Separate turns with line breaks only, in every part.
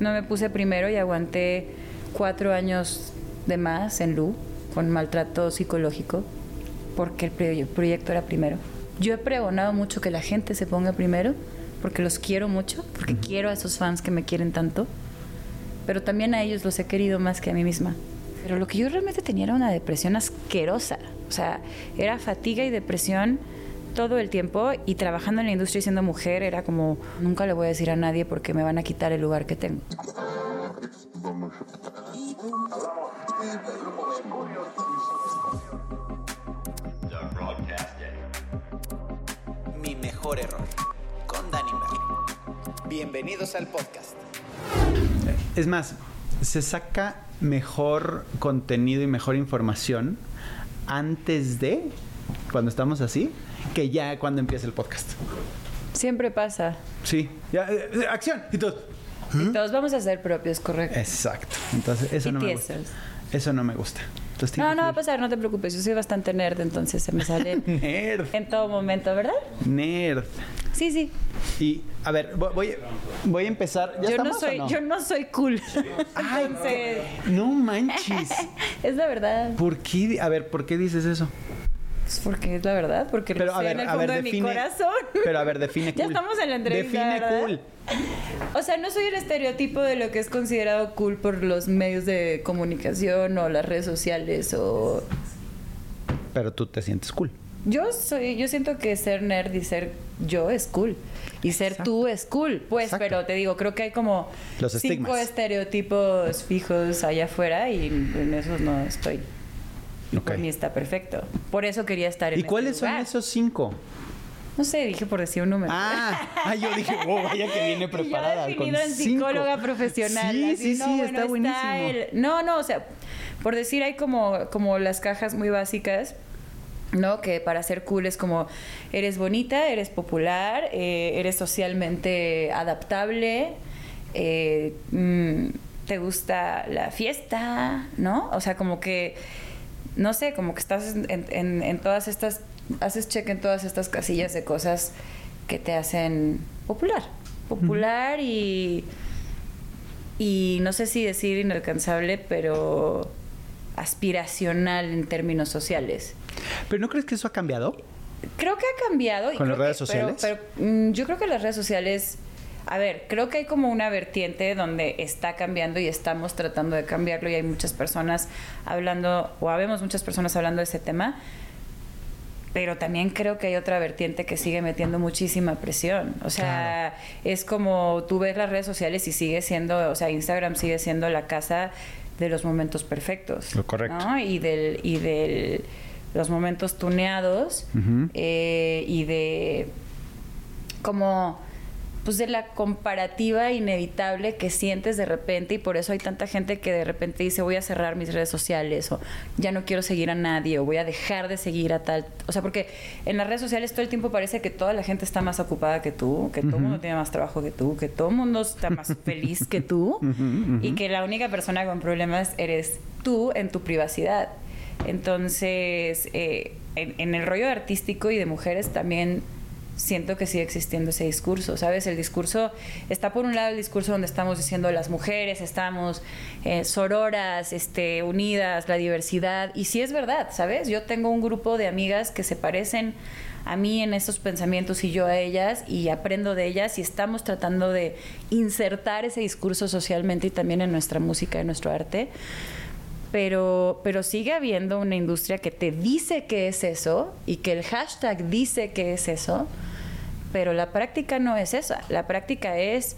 no me puse primero y aguanté cuatro años de más en Lu con maltrato psicológico porque el proye- proyecto era primero. Yo he pregonado mucho que la gente se ponga primero porque los quiero mucho, porque quiero a esos fans que me quieren tanto, pero también a ellos los he querido más que a mí misma. Pero lo que yo realmente tenía era una depresión asquerosa, o sea, era fatiga y depresión todo el tiempo y trabajando en la industria y siendo mujer era como nunca le voy a decir a nadie porque me van a quitar el lugar que tengo.
Mi mejor error. Con Danny. Bienvenidos al podcast.
Es más, se saca mejor contenido y mejor información antes de, cuando estamos así, que ya cuando empieza el podcast.
Siempre pasa.
Sí. Ya, eh, eh, acción y todo.
Y todos vamos a ser propios, correcto.
Exacto. Entonces, eso
Y
no me gusta. Eso no me gusta. Entonces,
No, no va a pasar, no te preocupes. Yo soy bastante nerd, entonces se me sale
Nerd.
en todo momento, ¿verdad?
Nerd.
Sí, sí.
Y, a ver, vo- voy, voy a empezar. ¿Ya
Yo no,
estamos
soy,
no?
yo no soy cool.
Ay,
Entonces,
no manches.
es la verdad.
¿Por qué? A ver, ¿por qué dices eso?
Es porque es la verdad, porque
Pero
lo
a
sé
ver,
en el
a
fondo
ver,
de
define-
mi corazón.
Pero a ver, define
Ya
cool.
estamos en la entrevista,
Define
¿verdad?
cool.
O sea, no soy el estereotipo de lo que es considerado cool por los medios de comunicación o las redes sociales o
Pero tú te sientes cool.
Yo soy, yo siento que ser nerd y ser yo es cool. Y ser
Exacto.
tú es cool. Pues,
Exacto.
pero te digo, creo que hay como
Los
cinco
estigmas.
estereotipos fijos allá afuera y en esos no estoy. Y por mí está perfecto. Por eso quería estar en
¿Y cuáles
este
son
lugar.
esos cinco?
No sé, dije por decir un número.
Ah, ah, yo dije, wow, vaya que viene preparada.
yo
con cinco.
profesional.
Sí,
así,
sí,
no,
sí,
bueno,
está buenísimo.
el- No, no, o sea, por decir, hay como, como las cajas muy básicas. ¿No? Que para ser cool es como eres bonita, eres popular, eh, eres socialmente adaptable, eh, mm, te gusta la fiesta, ¿no? O sea, como que, no sé, como que estás en, en- en todas estas, haces check en todas estas casillas de cosas que te hacen popular. Popular y, y no sé si decir inalcanzable, pero aspiracional en términos sociales.
¿Pero no crees que eso ha cambiado?
Creo que ha cambiado. y
¿Con las
creo
redes
que- pero-
sociales?
Pero, mm, yo creo que las redes sociales. A ver, creo que hay como una vertiente donde está cambiando y estamos tratando de cambiarlo y hay muchas personas hablando, o habemos muchas personas hablando de ese tema, pero también creo que hay otra vertiente que sigue metiendo muchísima presión. O sea, es como tú ves las redes sociales y sigue siendo, o sea, Instagram sigue siendo la casa de los momentos perfectos.
Lo correcto.
¿no? Y del, y del los momentos tuneados eh, y de como pues de la comparativa inevitable que sientes de repente y por eso hay tanta gente que de repente dice voy a cerrar mis redes sociales o ya no quiero seguir a nadie o voy a dejar de seguir a tal, o sea, porque en las redes sociales todo el tiempo parece que toda la gente está más ocupada que tú, que todo el mundo tiene más trabajo que tú, que todo el mundo está más feliz que tú y que la única persona con problemas eres tú en tu privacidad. Entonces, eh, en, en el rollo artístico y de mujeres también siento que sigue existiendo ese discurso, ¿sabes? El discurso está por un lado el discurso donde estamos diciendo las mujeres, estamos eh, sororas, este, unidas, la diversidad, y sí es verdad, ¿sabes? Yo tengo un grupo de amigas que se parecen a mí en esos pensamientos y yo a ellas y aprendo de ellas y estamos tratando de insertar ese discurso socialmente y también en nuestra música, en nuestro arte pero, pero sigue habiendo una industria que te dice que es eso y que el hashtag dice que es eso, pero la práctica no es esa. La práctica es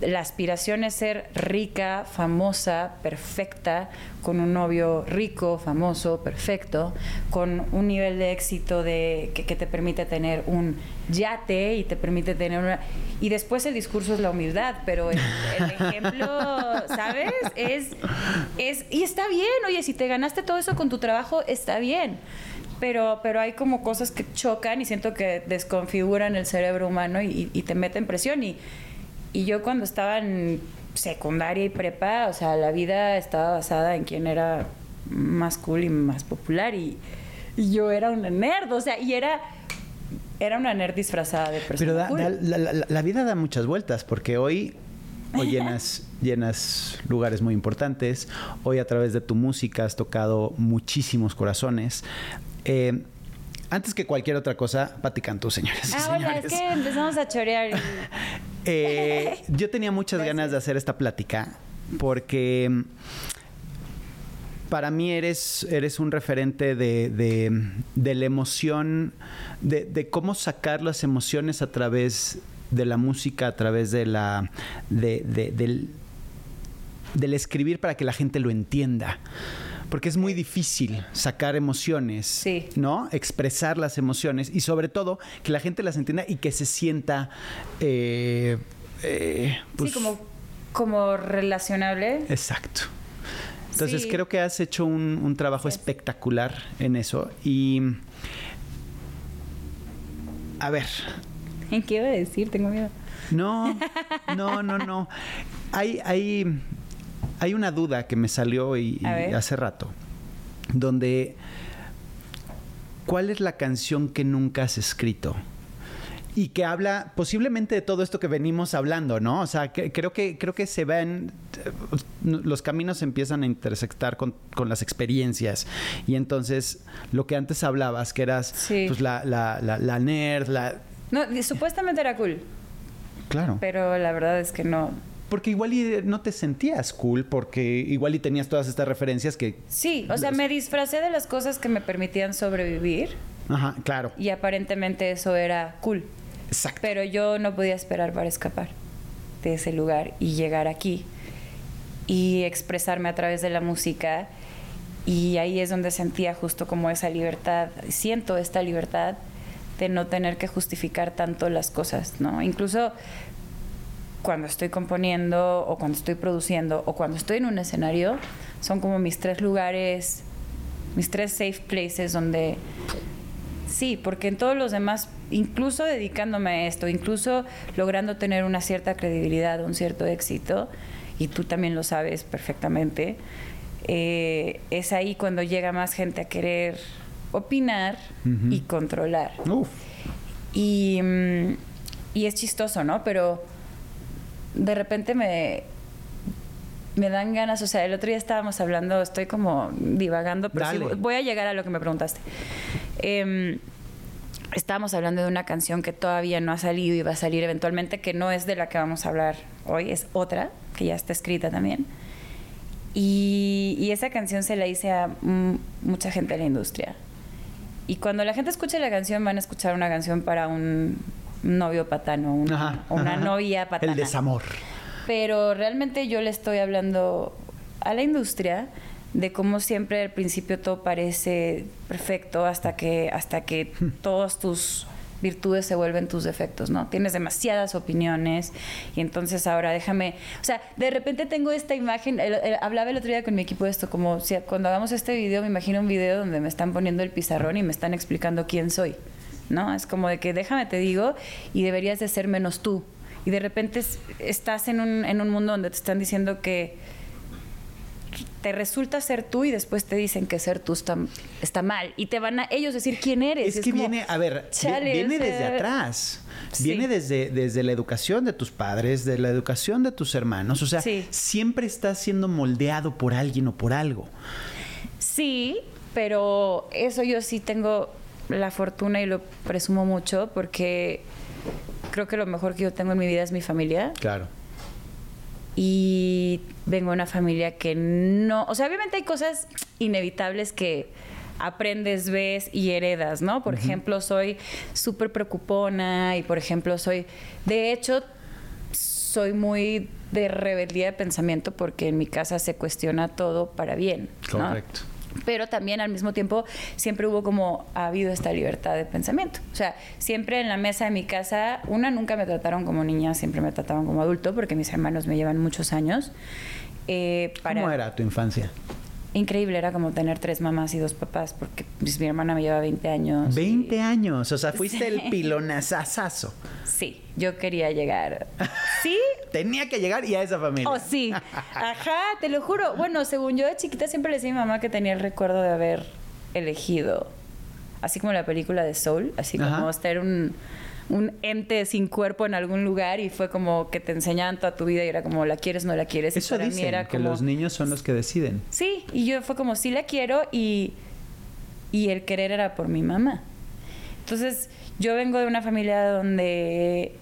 la aspiración es ser rica, famosa, perfecta, con un novio rico, famoso, perfecto, con un nivel de éxito de, que, que te permite tener un yate y te permite tener una... Y después el discurso es la humildad, pero el, el ejemplo, ¿sabes? Es, es... Y está bien, oye, si te ganaste todo eso con tu trabajo, está bien. Pero, pero hay como cosas que chocan y siento que desconfiguran el cerebro humano y, y te meten presión. Y, y yo cuando estaba en secundaria y prepa, o sea, la vida estaba basada en quién era más cool y más popular y, y yo era una nerd, o sea, y era era una nerd disfrazada de persona
Pero da-
cool.
da- la, la- la vida da muchas vueltas, porque hoy Hoy llenas, llenas lugares muy importantes. Hoy a través de tu música has tocado muchísimos corazones. Eh, antes que cualquier otra cosa, Pati Cantú, señores.
Ah, hola, es que empezamos a chorear. y-
Eh, yo tenía muchas ganas de hacer esta plática porque mm, para mí eres, eres un referente de, de- de la emoción, de, de cómo sacar las emociones a través de la música, a través de la, de- de- del, del escribir para que la gente lo entienda. Porque es muy difícil sacar emociones,
Sí.
¿no? Expresar las emociones y sobre todo que la gente las entienda y que se sienta, eh, eh, pues,
sí, como, como relacionable.
Exacto. Entonces
Sí.
creo que has hecho un, un trabajo espectacular en eso. Y a ver,
¿En qué iba a decir? Tengo miedo.
no, no, no, no. Hay, hay, hay una duda que me salió y, hace rato, donde ¿cuál es la canción que nunca has escrito? Y que habla posiblemente de todo esto que venimos hablando, ¿no? O sea, que- creo que creo que se ven los caminos se empiezan a intersectar con, con las experiencias y entonces lo que antes hablabas que eras
Sí.
pues la, la, la, la nerd, la
No, supuestamente era cool,
claro.
pero la verdad es que no.
Porque igual y no te sentías cool, porque igual y tenías todas estas referencias que...
Sí, o sea, me disfracé de las cosas que me permitían sobrevivir
Ajá, claro.
y aparentemente eso era cool.
Exacto.
Pero yo no podía esperar para escapar de ese lugar y llegar aquí y expresarme a través de la música. Y ahí es donde sentía justo como esa libertad, siento esta libertad de no tener que justificar tanto las cosas, ¿no? Incluso cuando estoy componiendo o cuando estoy produciendo o cuando estoy en un escenario, son como mis tres lugares, mis tres safe places donde Sí, porque en todos los demás, incluso dedicándome a esto, incluso logrando tener una cierta credibilidad, un cierto éxito, y tú también lo sabes perfectamente, eh, es ahí cuando llega más gente a querer opinar y controlar.
Uf.
Y, mm, y es chistoso, ¿no? Pero de repente me, me dan ganas, o sea, el otro día estábamos hablando, estoy como divagando, pero sí voy a llegar a lo que me preguntaste. Em, estábamos hablando de una canción que todavía no ha salido y va a salir eventualmente, que no es de la que vamos a hablar hoy, es otra, que ya está escrita también. Y, y esa canción se la hice a mucha gente de la industria. Y cuando la gente escuche la canción, van a escuchar una canción para un novio patano, una,
Ajá,
una
ajá.
novia patana.
El desamor.
Pero realmente yo le estoy hablando a la industria de cómo siempre al principio todo parece perfecto hasta que hasta que todas tus virtudes se vuelven tus defectos, ¿no? Tienes demasiadas opiniones y entonces ahora déjame, o sea, de repente tengo esta imagen, el- el- hablaba el otro día con mi equipo de esto, como si cuando hagamos este video, me imagino un video donde me están poniendo el pizarrón y me están explicando quién soy, ¿no? Es como de que déjame te digo y deberías de ser menos tú. Y de repente es- estás en un, en un mundo donde te están diciendo que te resulta ser tú y después te dicen que ser tú está, está mal. Y te van a ellos decir quién eres.
Es que
como,
viene, a ver,
chale,
viene desde atrás.
Sí.
Viene desde, desde la educación de tus padres, de la educación de tus hermanos. O sea,
Sí.
siempre estás siendo moldeado por alguien o por algo.
Sí, pero eso yo sí tengo la fortuna y lo presumo mucho porque creo que lo mejor que yo tengo en mi vida es mi familia.
Claro.
y vengo de una familia que no, o sea, obviamente hay cosas inevitables que aprendes, ves y heredas, ¿no? Por ejemplo, soy súper preocupona y por ejemplo soy, de hecho, soy muy de rebeldía de pensamiento porque en mi casa se cuestiona todo para bien. ¿no?
Correcto.
Pero también al mismo tiempo siempre hubo como, ha habido esta libertad de pensamiento. O sea, siempre en la mesa de mi casa, una, nunca me trataron como niña, siempre me trataban como adulto, porque mis hermanos me llevan muchos años. Eh, para-
¿Cómo era tu infancia?
Increíble, era como tener tres mamás y dos papás, porque pues, mi hermana me lleva 20 años.
20
y-
años, o sea, fuiste
Sí.
el pilonazazazo.
Sí, yo quería llegar. ¿Sí?
Tenía que llegar y a esa familia.
Oh, sí. Ajá, te lo juro. Bueno, según yo de chiquita siempre le decía a mi mamá que tenía el recuerdo de haber elegido, así como la película de Soul, así como
Ajá.
estar un, un ente sin cuerpo en algún lugar y fue como que te enseñaban toda tu vida y era como la quieres no la quieres.
Eso
y para
dicen,
mí era
que
como,
los niños son los que deciden.
Sí, y yo fue como sí la quiero y, y el querer era por mi mamá. Entonces yo vengo de una familia donde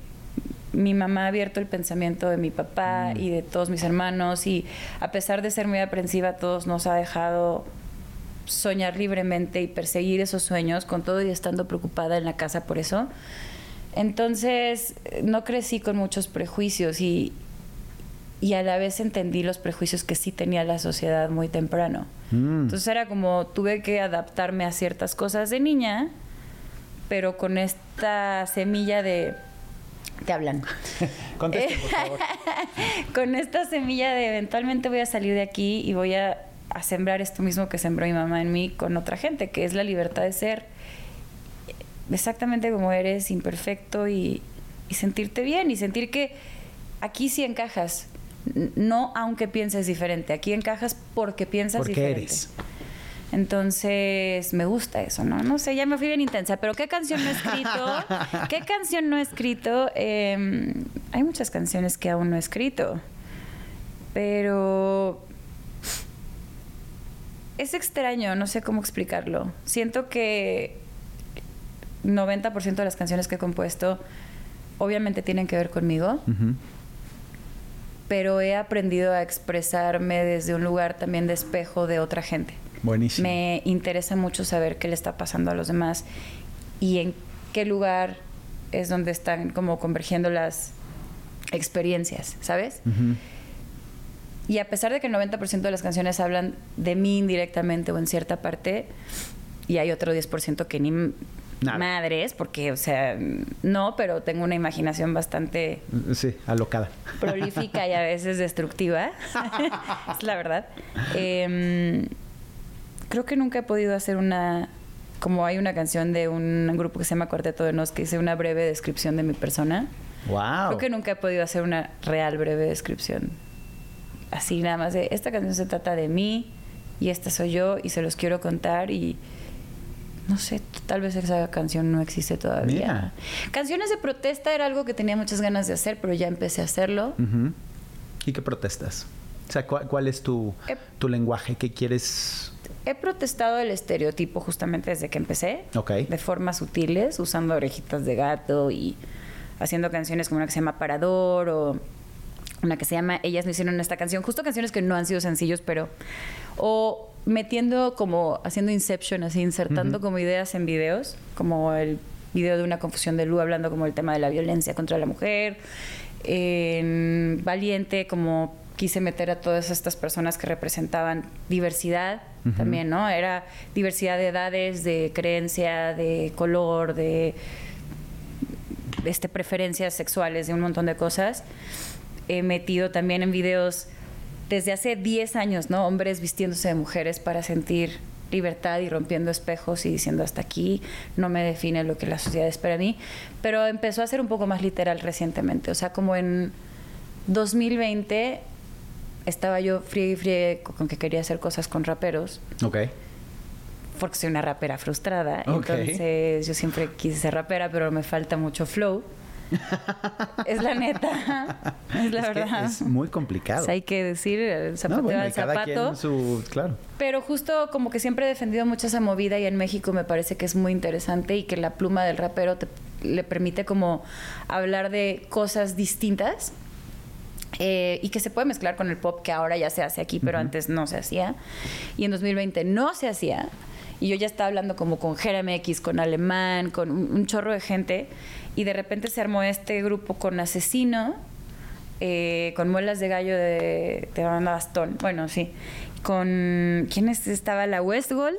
mi mamá ha abierto el pensamiento de mi papá
Mm.
y de todos mis hermanos y a pesar de ser muy aprensiva, todos nos ha dejado soñar libremente y perseguir esos sueños con todo y estando preocupada en la casa por eso. Entonces, no crecí con muchos prejuicios y, y a la vez entendí los prejuicios que sí tenía la sociedad muy temprano.
Mm.
Entonces era como tuve que adaptarme a ciertas cosas de niña, pero con esta semilla de... Te hablan.
Conteste, por favor.
con esta semilla de eventualmente voy a salir de aquí y voy a, a sembrar esto mismo que sembró mi mamá en mí con otra gente, que es la libertad de ser exactamente como eres, imperfecto y, y sentirte bien y sentir que aquí sí encajas. No aunque pienses diferente, aquí encajas porque piensas
Porque
diferente.
eres.
Entonces, me gusta eso, ¿no? No sé, ya me fui bien intensa, pero ¿qué canción no he escrito? ¿Qué canción no he escrito? Eh, hay muchas canciones que aún no he escrito, pero es extraño, no sé cómo explicarlo. Siento que 90% de las canciones que he compuesto obviamente tienen que ver conmigo, pero he aprendido a expresarme desde un lugar también de espejo de otra gente.
Buenísimo.
Me interesa mucho saber qué le está pasando a los demás y en qué lugar es donde están como convergiendo las experiencias, ¿sabes? Y a pesar de que el 90% de las canciones hablan de mí indirectamente o en cierta parte, y hay otro 10% que ni
Nada.
madres, porque, o sea, no, pero tengo una imaginación bastante
Sí, alocada.
prolífica y a veces destructiva. es la verdad. Em, creo que nunca he podido hacer una. Como hay una canción de un grupo que se llama Cuarteto de Nos que dice una breve descripción de mi persona.
Wow.
Creo que nunca he podido hacer una real breve descripción. Así nada más de esta canción se trata de mí y esta soy yo y se los quiero contar y no sé, tal vez esa canción no existe todavía.
Mira.
Canciones de protesta era algo que tenía muchas ganas de hacer, pero ya empecé a hacerlo.
¿Y qué protestas? O sea, ¿cuál, cuál es tu, tu lenguaje? ¿Qué quieres?
He protestado el estereotipo justamente desde que empecé.
Ok.
De formas sutiles, usando orejitas de gato y haciendo canciones como una que se llama Parador o una que se llama Ellas no hicieron esta canción. Justo canciones que no han sido sencillos, pero... O metiendo como, haciendo Inception, así, insertando como ideas en videos, como el video de una confusión de Lu hablando como el tema de la violencia contra la mujer. En Valiente, como quise meter a todas estas personas que representaban diversidad también, ¿no? Era diversidad de edades, de creencia, de color, de este, preferencias sexuales, de un montón de cosas. He metido también en videos desde hace 10 años, ¿no? Hombres vistiéndose de mujeres para sentir libertad y rompiendo espejos y diciendo hasta aquí no me define lo que la sociedad espera de mí, pero empezó a ser un poco más literal recientemente, o sea, como en 2020 estaba yo friegue y friegue con que quería hacer cosas con raperos,
Ok.
porque soy una rapera frustrada.
Ok.
Entonces yo siempre quise ser rapera, pero me falta mucho flow. Es la neta. Es la
Es
verdad.
es muy complicado.
O sea, hay que decir, el zapateo
No, bueno,
al
cada
zapato.
quien su... Claro.
Pero justo como que siempre he defendido mucho esa movida y en México me parece que es muy interesante y que la pluma del rapero te- le permite como hablar de cosas distintas eh, y que se puede mezclar con el pop que ahora ya se hace aquí, pero antes no se hacía. Y en 2020 no se hacía. Y yo ya estaba hablando como con X, con Alemán, con un, un chorro de gente. Y de repente se armó este grupo con Asesino, eh, con Muelas de Gallo de, de banda Bastón. Bueno, sí. Con. ¿Quién es- estaba? La Westgold.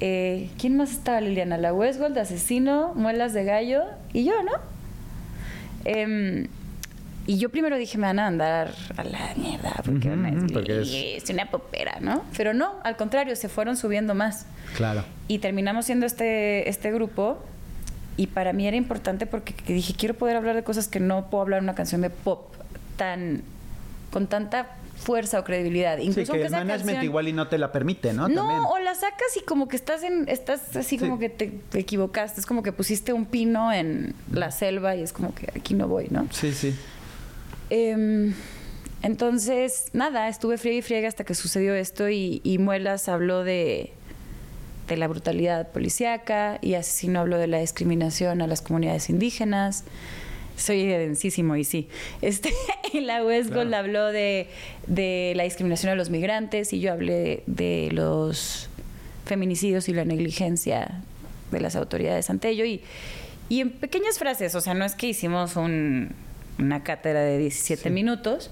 Eh, ¿Quién más estaba, Liliana? La Westgold, Asesino, Muelas de Gallo y yo, ¿no? Em, y yo primero dije, me van a mandar a la mierda, porque,
es-
es una popera, ¿no? Pero no, al contrario, se fueron subiendo más.
Claro.
Y terminamos siendo este, este grupo. Y para mí era importante porque que dije, quiero poder hablar de cosas que no puedo hablar en una canción de pop tan con tanta fuerza o credibilidad.
Sí,
Incluso
que el management
canción-
igual y no te la permite, ¿no?
no,
También.
o la sacas y como que estás en, estás así
Sí.
como que te, te equivocaste. Es como que pusiste un pino en la selva y es como que aquí no voy, ¿no?
Sí, sí.
Em, entonces, nada, estuve friega y friega hasta que sucedió esto y, y Muelas habló de, de la brutalidad policíaca y Asesino habló de la discriminación a las comunidades indígenas. Soy densísimo y sí. Este, y la West Gold
Claro.
habló de, de la discriminación a los migrantes y yo hablé de los feminicidios y la negligencia de las autoridades ante ello. Y, y en pequeñas frases, o sea, no es que hicimos un- una cátedra de 17
Sí.
minutos,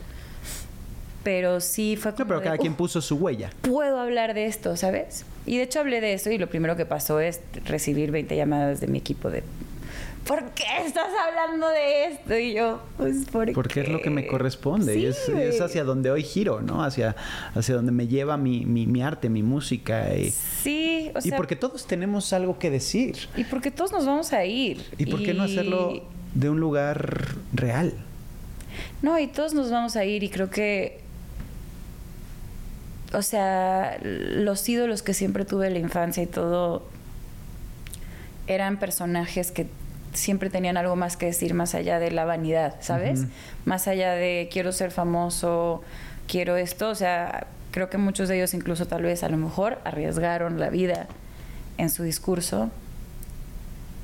pero sí fue
No,
como
pero
de,
cada quien
"Uf,
puso su huella.
puedo hablar de esto, ¿sabes? Y de hecho hablé de esto y lo primero que pasó es recibir 20 llamadas de mi equipo de ¿Por qué estás hablando de esto? Y yo, pues porque...
Porque es lo que me corresponde.
Sí,
y es, hacia donde hoy giro, ¿no? Hacia, hacia donde me lleva mi, mi, mi arte, mi música. Y,
Sí, o
y
sea...
porque todos tenemos algo que decir.
Y porque todos nos vamos a ir.
¿Y por qué no hacerlo de un lugar real?
No, y todos nos vamos a ir y creo que, o sea, los ídolos que siempre tuve en la infancia y todo eran personajes que siempre tenían algo más que decir más allá de la vanidad, ¿sabes? Más allá de quiero ser famoso, quiero esto, o sea, creo que muchos de ellos incluso tal vez a lo mejor arriesgaron la vida en su discurso.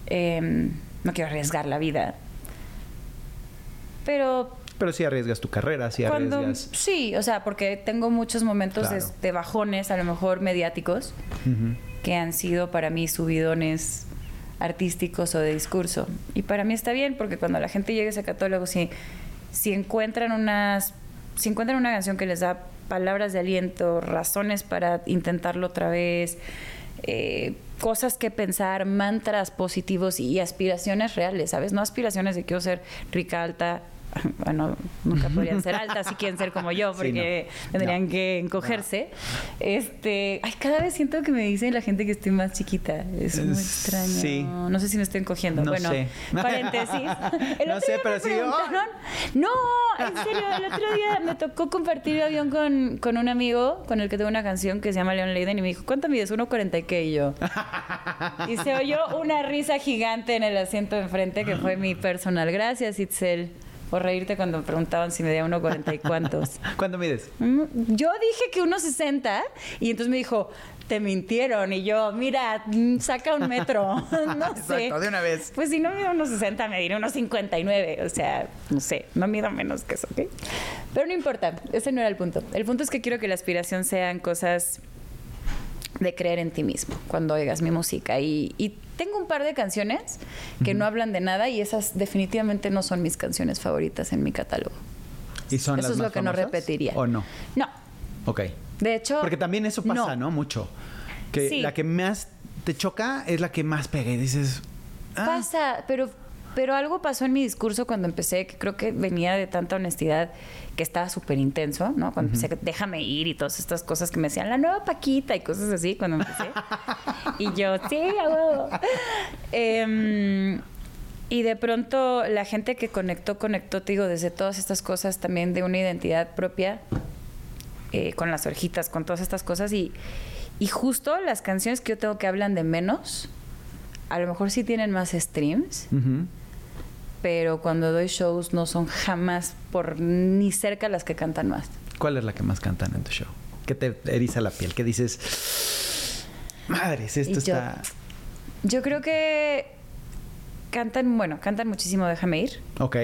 Em, no quiero arriesgar la vida, pero
Pero si arriesgas tu carrera, si
cuando,
arriesgas.
sí, o sea, porque tengo muchos momentos de-
Claro.
de, bajones, a lo mejor mediáticos, que han sido para mí subidones artísticos o de discurso. Y para mí está bien, porque cuando la gente llega a ese catálogo, si, si encuentran unas, si encuentran una canción que les da palabras de aliento, razones para intentarlo otra vez, eh, cosas que pensar, mantras positivos y aspiraciones reales, ¿sabes? No aspiraciones de quiero ser rica, alta. Bueno, nunca podrían ser altas si quieren ser como yo,
Sí,
porque
no.
tendrían
No.
que encogerse. Este, ay, cada vez siento que me dice la gente que estoy más chiquita. Es muy extraño.
sí.
No sé si me estoy encogiendo.
No
bueno,
sé.
paréntesis. El
No
otro
sé,
día
pero
me
sí,
preguntaron- No, en serio, el otro día me tocó compartir avión con, con un amigo con el que tengo una canción que se llama Leon Leiden y me dijo, ¿cuánto mides? 1.40 y qué y yo. Y se oyó una risa gigante en el asiento de enfrente que fue mi personal. Gracias, Itzel, por reírte cuando me preguntaban si medía 1.40 y cuántos.
¿Cuándo mides?
Mm, Yo dije que 1.60 y entonces me dijo, te mintieron. Y yo, mira, mm, saca un metro. no sé.
Exacto, de una vez.
Pues si no mido 1.60, me diré 1.59. O sea, no sé, no mido menos que eso, ¿ok? Pero no importa, ese no era el punto. El punto es que quiero que la aspiración sean cosas de creer en ti mismo cuando oigas mi música. Y, y tengo un par de canciones que no hablan de nada y esas definitivamente no son mis canciones favoritas en mi catálogo.
¿Y son
Eso
las
es lo que no repetiría.
¿O no?
No.
Ok.
De hecho.
Porque también eso pasa, ¿no? Mucho. Que
Sí.
la que más te choca es la que más pega y dices. ah,
Pasa, pero, pero algo pasó en mi discurso cuando empecé, que creo que venía de tanta honestidad, que estaba súper intenso, ¿no? Cuando empecé, déjame ir y todas estas cosas que me decían, la nueva Paquita y cosas así, cuando empecé. y yo, sí, a. Em, y de pronto la gente que conectó, conectó, te digo, desde todas estas cosas también de una identidad propia, eh, con las orejitas, con todas estas cosas. Y, y justo las canciones que yo tengo que hablan de menos, a lo mejor sí tienen más streams,
ujú.
Pero cuando doy shows no son jamás por ni cerca las que cantan más.
¿Cuál es la que más cantan en tu show? ¿Qué te eriza la piel? ¿Qué dices? Madres, esto
yo-
está.
Yo creo que cantan, bueno, cantan muchísimo Déjame ir.
Ok.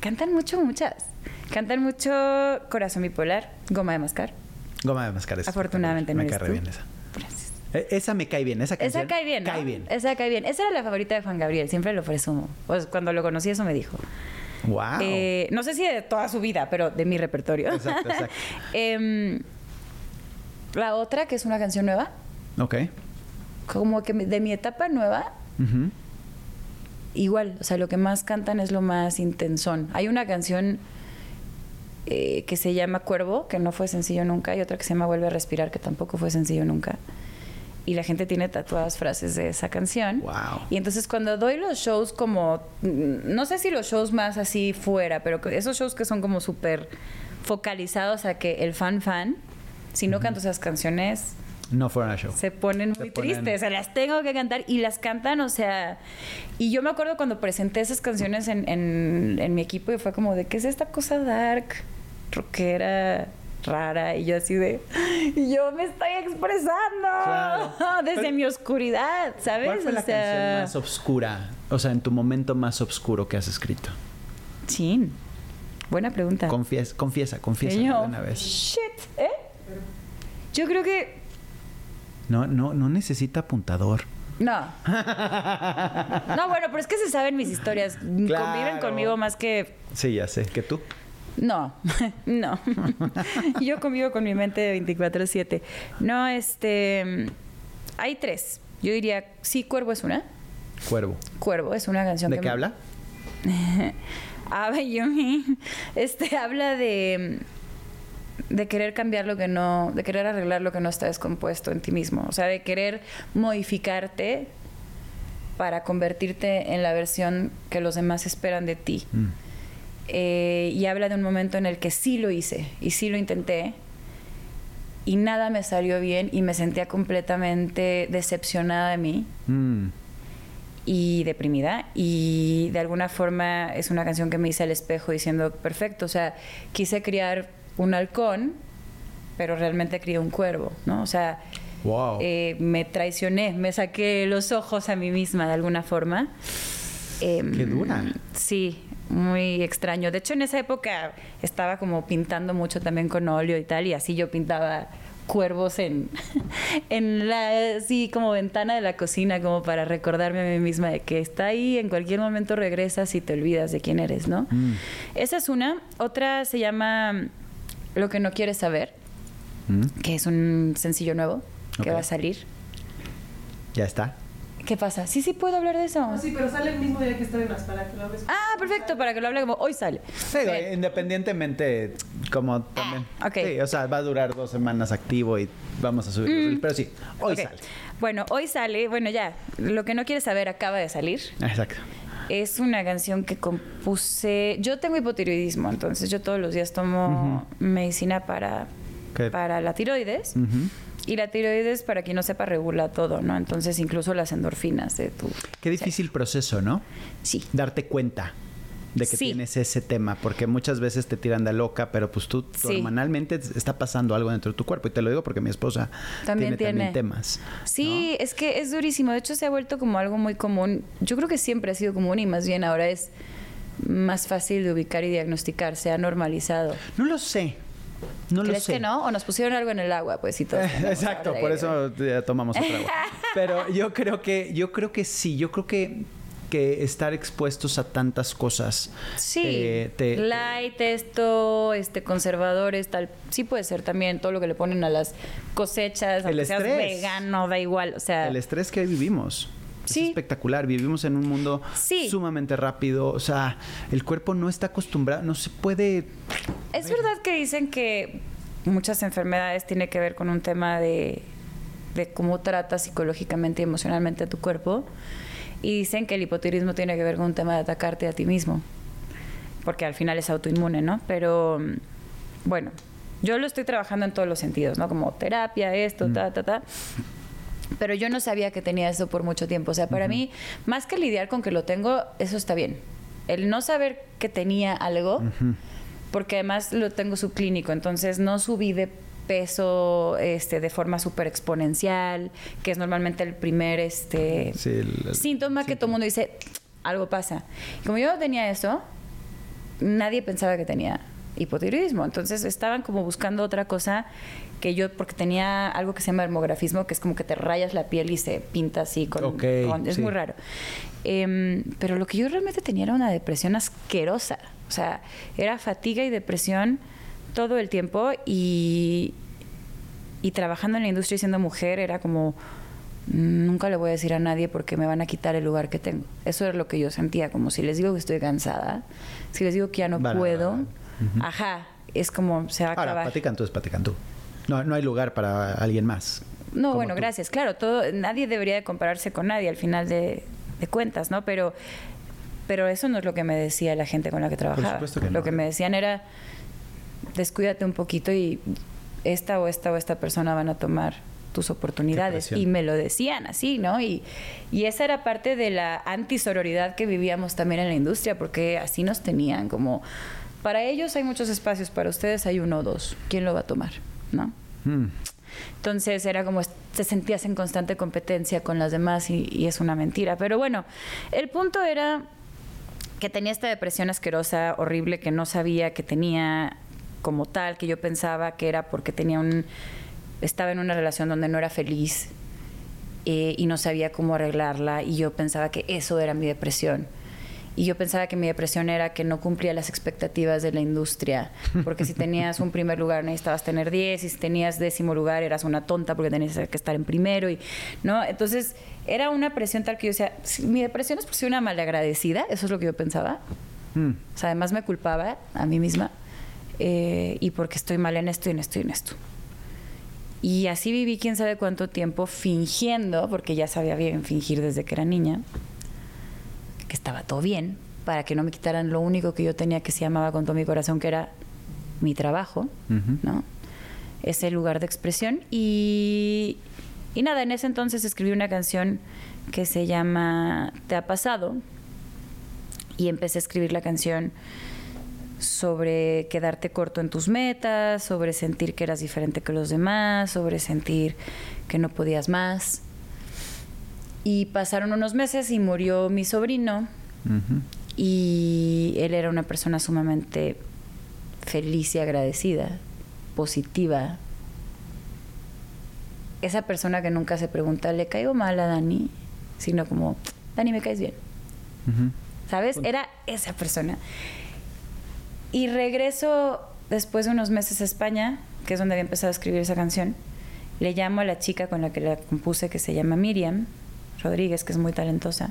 Cantan mucho, muchas. Cantan mucho Corazón Bipolar, Goma de Mascar.
Goma de mascar es-
Afortunadamente no
Me
eres
cae re
tú.
bien esa. E- Esa me cae bien, esa canción.
Esa cae bien, ¿no?
Cae bien.
Esa cae bien. Esa era la favorita de Juan Gabriel, siempre lo presumo. Pues cuando lo conocí eso me dijo.
Wow.
Eh, no sé si de toda su vida, pero de mi repertorio.
Exacto, exacto.
Em, la otra, que es una canción nueva,
ok.
como que de mi etapa nueva, igual, o sea, lo que más cantan es lo más intensón. Hay una canción eh, que se llama Cuervo, que no fue sencillo nunca, y otra que se llama Vuelve a respirar, que tampoco fue sencillo nunca. Y la gente tiene tatuadas frases de esa canción.
Wow.
Y entonces cuando doy los shows como, mm, no sé si los shows más así fuera, pero esos shows que son como súper focalizados a que el fan fan, si no canto esas canciones,
No fueron a show.
se ponen
Se
muy
ponen-
tristes, o sea, las tengo que cantar y las cantan, o sea, y yo me acuerdo cuando presenté esas canciones en, en- en mi equipo y fue como de, ¿qué es esta cosa dark, rockera, rara? Y yo así de, yo me estoy expresando
Claro.
desde
Pero-
mi oscuridad, ¿sabes?
¿Cuál fue
O
la
sea,
canción más oscura? O sea, en tu momento más oscuro que has escrito.
Chin, buena pregunta.
Confiesa, confiesa, confiesa
yo,
de una vez.
Shit, ¿eh? Yo creo que
No, no, no necesita apuntador.
No. No, bueno, pero es que se saben mis historias. Conviven conmigo más que.
Sí, ya sé. ¿Que tú?
No, no. Yo convivo con mi mente 24-7. No, este. Hay tres. Yo diría, sí, Cuervo es una.
Cuervo.
Cuervo es una canción
¿De
que
qué
me-
habla?
Yumi. Este habla de de querer cambiar lo que no, de querer arreglar lo que no está descompuesto en ti mismo, o sea, de querer modificarte para convertirte en la versión que los demás esperan de ti.
Mm.
Eh, y habla de un momento en el que sí lo hice y sí lo intenté y nada me salió bien y me sentía completamente decepcionada de mí
Mm.
y deprimida y de alguna forma es una canción que me hice al espejo diciendo perfecto, o sea, quise criar un halcón, pero realmente crié un cuervo, ¿no? O sea,
Wow.
eh, me traicioné, me saqué los ojos a mí misma de alguna forma. Em,
Qué dura.
Sí, muy extraño. De hecho, en esa época estaba como pintando mucho también con óleo y tal, y así yo pintaba cuervos en, en la así como ventana de la cocina como para recordarme a mí misma de que está ahí en cualquier momento regresas y te olvidas de quién eres no
Mm.
esa es una otra se llama lo que no quieres saber
Mm.
que es un sencillo nuevo que va a salir
Ya está.
¿Qué pasa? sí sí puedo hablar de eso
Ah, sí, pero sale el mismo día que estrenas para que lo hables.
ah perfecto para que lo hable como hoy sale
Sí,
Bien.
independientemente, como también.
Ah, ok.
Sí, o sea, va a durar dos semanas activo y vamos a subir. Pero sí, hoy
Mm. Ok.
sale.
Bueno, hoy sale, bueno ya, lo que no quieres saber acaba de salir.
Exacto.
Es una canción que compuse. Yo tengo hipotiroidismo, entonces yo todos los días tomo medicina para,
¿Qué?
para la tiroides.
Ujú.
Y la tiroides, para quien no sepa, regula todo, ¿no? Entonces, incluso las endorfinas de tu.
Qué difícil proceso, ¿no?
Sí.
Darte cuenta de que
Sí.
tienes ese tema, porque muchas veces te tiran de loca, pero pues tú,
Sí.
hormonalmente está pasando algo dentro de tu cuerpo. Y te lo digo porque mi esposa
También
tiene, también temas.
Sí, es que es durísimo. De hecho, se ha vuelto como algo muy común. Yo creo que siempre ha sido común y más bien ahora es más fácil de ubicar y diagnosticar. Se ha normalizado.
No lo sé. No lo
¿Crees
sé.
que no? O nos pusieron algo en el agua, pues y todo.
Exacto, por eso eh, tomamos otra agua. Pero yo creo que, yo creo que sí, yo creo que, que estar expuestos a tantas cosas.
Sí,
eh, te-
light, esto, este, conservadores, tal. Sí puede ser también todo lo que le ponen a las cosechas,
El
aunque seas
estrés.
vegano, da igual. O sea,
el estrés que vivimos.
Sí.
Es espectacular. Vivimos en un mundo
Sí.
sumamente rápido. O sea, el cuerpo no está acostumbrado, no se puede.
es verdad que dicen que muchas enfermedades tienen que ver con un tema de, de cómo tratas psicológicamente y emocionalmente a tu cuerpo. Y dicen que el hipotiroidismo tiene que ver con un tema de atacarte a ti mismo. Porque al final es autoinmune, ¿no? Pero mm, bueno, yo lo estoy trabajando en todos los sentidos, ¿no? Como terapia, esto, ta, ta, ta. Pero yo no sabía que tenía eso por mucho tiempo. O sea, para mí, más que lidiar con que lo tengo, eso está bien. El no saber que tenía algo, porque además lo tengo subclínico, entonces no subí de peso este, de forma súper exponencial, que es normalmente el primer este,
Sí, el- el
síntoma que todo el mundo dice, algo pasa. Y como yo no tenía eso, nadie pensaba que tenía hipotiroidismo. Entonces estaban como buscando otra cosa que yo, porque tenía algo que se llama hermografismo, que es como que te rayas la piel y se pinta así con... Es
sí.
muy raro. Em, pero lo que yo realmente tenía era una depresión asquerosa. O sea, era fatiga y depresión todo el tiempo y, y trabajando en la industria y siendo mujer era como "Mm, nunca le voy a decir a nadie porque me van a quitar el lugar que tengo. Eso era lo que yo sentía, como si les digo que estoy cansada, si les digo que ya no
a-
ajá, es como se va a
Ahora,
acabar.
platican tú, es platican tú. No, no hay lugar para alguien más.
No, bueno,
tú.
gracias. Claro, todo, nadie debería de compararse con nadie al final de, de cuentas, ¿no? Pero, pero eso no es lo que me decía la gente con la que trabajaba.
supuesto que no.
Lo que me decían era, descuídate un poquito y esta o esta o esta persona van a tomar tus oportunidades. Y me lo decían así, ¿no? Y, y esa era parte de la antisororidad que vivíamos también en la industria, porque así nos tenían, como para ellos hay muchos espacios, para ustedes hay uno o dos. ¿Quién lo va a tomar? ¿No?
Mm.
Entonces era como te sentías en constante competencia con las demás y, y es una mentira. Pero bueno, el punto era que tenía esta depresión asquerosa, horrible, que no sabía que tenía como tal, que yo pensaba que era porque tenía un estaba en una relación donde no era feliz eh, y no sabía cómo arreglarla y yo pensaba que eso era mi depresión. Y yo pensaba que mi depresión era que no cumplía las expectativas de la industria, porque si tenías un primer lugar necesitabas tener 10, y si tenías décimo lugar eras una tonta porque tenías que estar en primero, y, ¿no? Entonces era una presión tal que yo decía, "Si mi depresión es por ser una malagradecida, eso es lo que yo pensaba.
Mm.
O sea, además me culpaba a mí misma eh, y porque estoy mal en esto y en esto y en esto. Y así viví quién sabe cuánto tiempo fingiendo, porque ya sabía bien fingir desde que era niña, que estaba todo bien, para que no me quitaran lo único que yo tenía que se llamaba con todo mi corazón, que era mi trabajo. ¿no? Ese lugar de expresión. Y, y nada, en ese entonces escribí una canción que se llama Te ha pasado. Y empecé a escribir la canción sobre quedarte corto en tus metas, sobre sentir que eras diferente que los demás, sobre sentir que no podías más. Y pasaron unos meses y murió mi sobrino y él era una persona sumamente feliz y agradecida, positiva. Esa persona que nunca se pregunta, ¿le caigo mal a Dani? Sino como, Dani, me caes bien. ¿Sabes? Era esa persona. Y regreso después de unos meses a España, que es donde había empezado a escribir esa canción. Le llamo a la chica con la que la compuse, que se llama Miriam Rodríguez, que es muy talentosa.